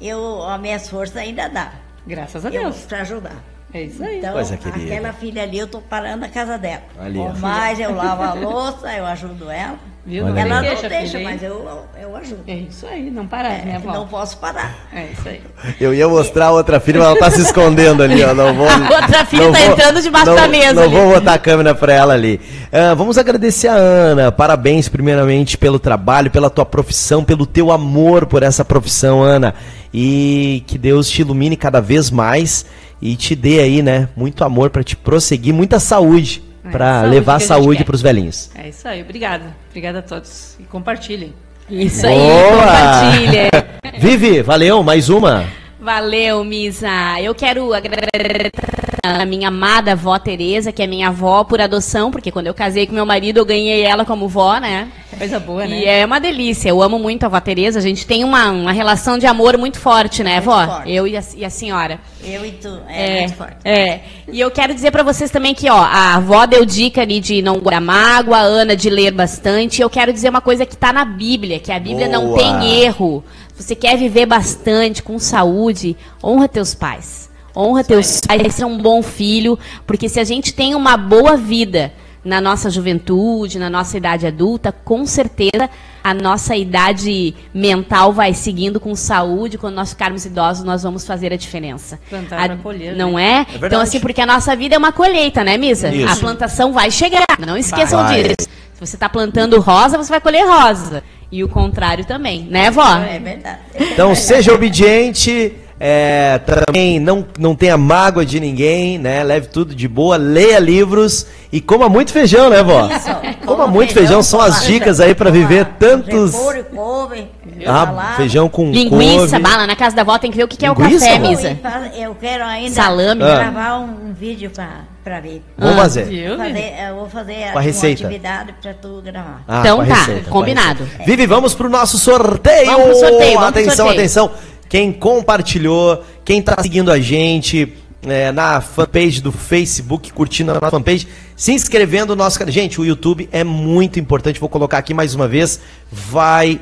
Eu, as minhas forças ainda dá. Graças a Eu Deus. para ajudar. É isso aí. Então, Coisa querida. aquela filha ali, eu tô parando na casa dela. Ali. Ou mais, eu lavo a louça, eu ajudo ela. Viu? Olha ela aí. não deixa, mas eu, eu ajudo. É isso aí, não parar, É, né, vó? não posso parar. É isso aí. Eu ia mostrar a outra filha, mas ela tá se escondendo ali, ó. Não vou, A outra filha não tá entrando debaixo não- da mesa Não ali. vou botar a câmera pra ela ali. Ah, vamos agradecer a Ana. Parabéns, primeiramente, pelo trabalho, pela tua profissão, pelo teu amor por essa profissão, Ana. E que Deus te ilumine cada vez mais e te dê aí, né, muito amor pra te prosseguir, muita saúde É, pra saúde levar saúde quer. pros velhinhos. É isso aí, obrigada. Obrigada a todos. E compartilhem. Isso aí, Boa! compartilha. Vivi, valeu, mais uma. Valeu, Misa. Eu quero agradecer a minha amada avó Tereza, que é minha avó por adoção, porque quando eu casei com meu marido, eu ganhei ela como vó, né? Coisa boa, né? E é uma delícia. Eu amo muito a avó Tereza. A gente tem uma, uma relação de amor muito forte, né, Muito vó? forte. Eu e a, e a senhora. Eu e tu, é, muito forte. É. E eu quero dizer pra vocês também que, ó, a avó deu dica ali de não guardar mágoa, a Ana de ler bastante. Eu quero dizer uma coisa que tá na Bíblia, que a Bíblia não Boa. tem erro. Se você quer viver bastante, com saúde, honra teus pais. Honra teus pais, ser um bom filho, porque se a gente tem uma boa vida na nossa juventude, na nossa idade adulta, com certeza a nossa idade mental vai seguindo com saúde. Quando nós ficarmos idosos, nós vamos fazer a diferença. Plantar A- pra colher, Não né? é? verdade. então, assim, porque a nossa vida é uma colheita, né, Misa? Isso. A plantação vai chegar. Não esqueçam Vai. disso. Se você está plantando rosa, você vai colher rosa. E o contrário também, né, vó? É verdade. Então seja obediente, é, também não, não tenha mágoa de ninguém, né? Leve tudo de boa, leia livros e coma muito feijão, né, vó? Coma muito feijão, são as dicas aí pra viver tantos. Repolho, couve, Ah, feijão com Linguiça, couve. bala, na casa da avó tem que ver o que, que é o Linguiça, café, vó? Misa. Eu quero ainda Salame. Ah. gravar um, um vídeo pra, pra ver. Vamos Ah, fazer. Viu? Fazer, eu vou fazer Com a uma receita. atividade pra tu gravar. Ah, Então tá, receita, combinado. Vivi, vamos pro nosso sorteio. Vamos pro sorteio, vamos pro atenção, sorteio. atenção. Quem compartilhou, quem tá seguindo a gente é, na fanpage do Facebook, curtindo a nossa fanpage, se inscrevendo no nosso canal. Gente, o YouTube é muito importante. Vou colocar aqui mais uma vez. Vai,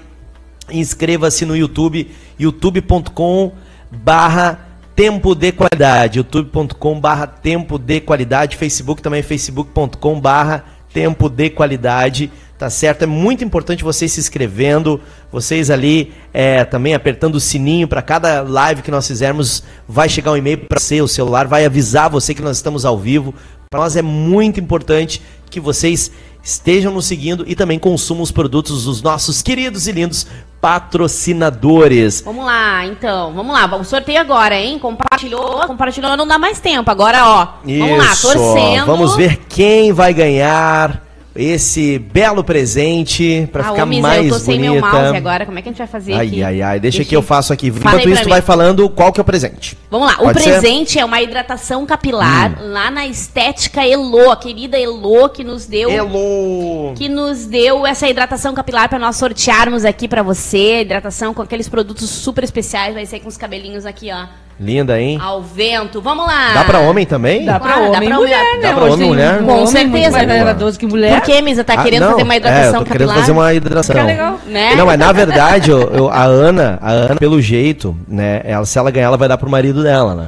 inscreva-se no YouTube, youtube.com barra tempo de qualidade, youtube.com barra tempo de qualidade, Facebook também, facebook.com barra tempo de qualidade, tá certo? É muito importante vocês se inscrevendo, vocês ali é, também apertando o sininho para cada live que nós fizermos, vai chegar um e-mail para você, o celular vai avisar você que nós estamos ao vivo. Para nós é muito importante que vocês estejam nos seguindo e também consumam os produtos dos nossos queridos e lindos patrocinadores. Vamos lá, então. Vamos lá. O sorteio agora, hein? Compartilhou. Compartilhou, não dá mais tempo. Agora, ó. Vamos lá, Isso, torcendo. Vamos ver quem vai ganhar esse belo presente para Ah, ficar Misa, mais eu tô sem bonita. meu mouse agora. Como é que a gente vai fazer Ai, aqui? ai, ai, deixa, Deixa que eu faço aqui. Fala Enquanto isso, tu vai falando qual que é o presente. Vamos lá, o Pode ser? presente é uma hidratação capilar lá na Estética Elo, a querida Elo que nos deu Hello! que nos deu essa hidratação capilar para nós sortearmos aqui para você, hidratação com aqueles produtos super especiais, vai ser com os cabelinhos aqui, ó, Linda, hein? ao vento. Vamos lá. Dá pra homem também? Dá pra dá homem pra e mulher, mulher. né? Dá pra homem e mulher? um Com homem certeza. mais que mulher. Por que, Misa? Tá Ah, querendo não, fazer uma é, hidratação eu tô querendo capilar? fazer uma hidratação. Fica legal. Né? Não, mas na verdade, eu- eu- a Ana, a Ana, pelo jeito, né? Ela, se ela ganhar, ela vai dar pro marido dela, né?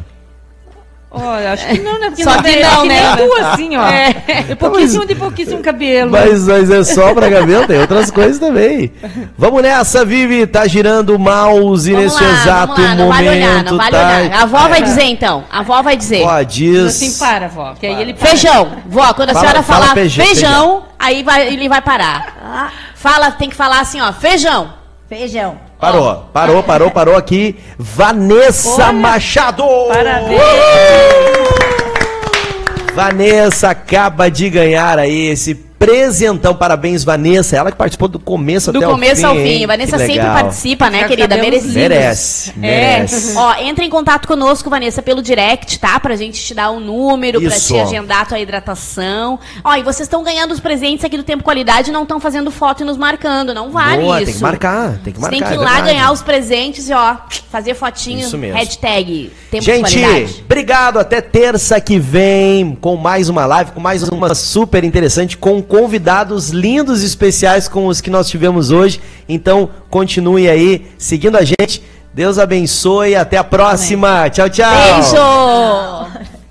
Olha, acho que não, né? Porque Só não que é- não, que nem né? tu, assim, ó. É. É pouquíssimo de pouquíssimo cabelo. Mas, mas é só pra cabelo, tem outras coisas também. Vamos nessa, Vivi. Tá girando o mouse Vamos nesse lá, exato vamos lá, não momento. vale olhar, não vale tá? olhar. A avó vai dizer então. A avó vai dizer. Ó, diz. Assim, para, vó. Que aí ele para. Feijão. Vó, quando a Fala- senhora fala falar feijão, feijão, feijão. aí vai- ele vai parar. Fala, tem que falar assim, ó, feijão. Feijão. Parou, parou, parou, parou aqui. Vanessa Olha, Machado! Parabéns. Vanessa acaba de ganhar aí esse presentão. Parabéns, Vanessa. Ela que participou do começo Do até começo ao fim. fim. hein? Vanessa Que sempre legal. participa, né, querida? Merecido. Merece, merece. É. Ó, entra em contato conosco, Vanessa, pelo direct, tá? Pra gente te dar um número, pra Isso. te agendar a tua hidratação. Ó, e vocês estão ganhando os presentes aqui do Tempo Qualidade e não estão fazendo foto e nos marcando. Não vale Boa, isso. tem que marcar, tem que Você marcar. tem que ir é lá verdade. ganhar os presentes e, ó, fazer fotinho, Isso mesmo. hashtag Tempo de Gente, Qualidade. obrigado. Até terça que vem com mais uma live, com mais uma super interessante, com convidados lindos e especiais com os que nós tivemos hoje. Então, continue aí seguindo a gente. Deus abençoe. Até a próxima. Tchau, tchau. Beijo!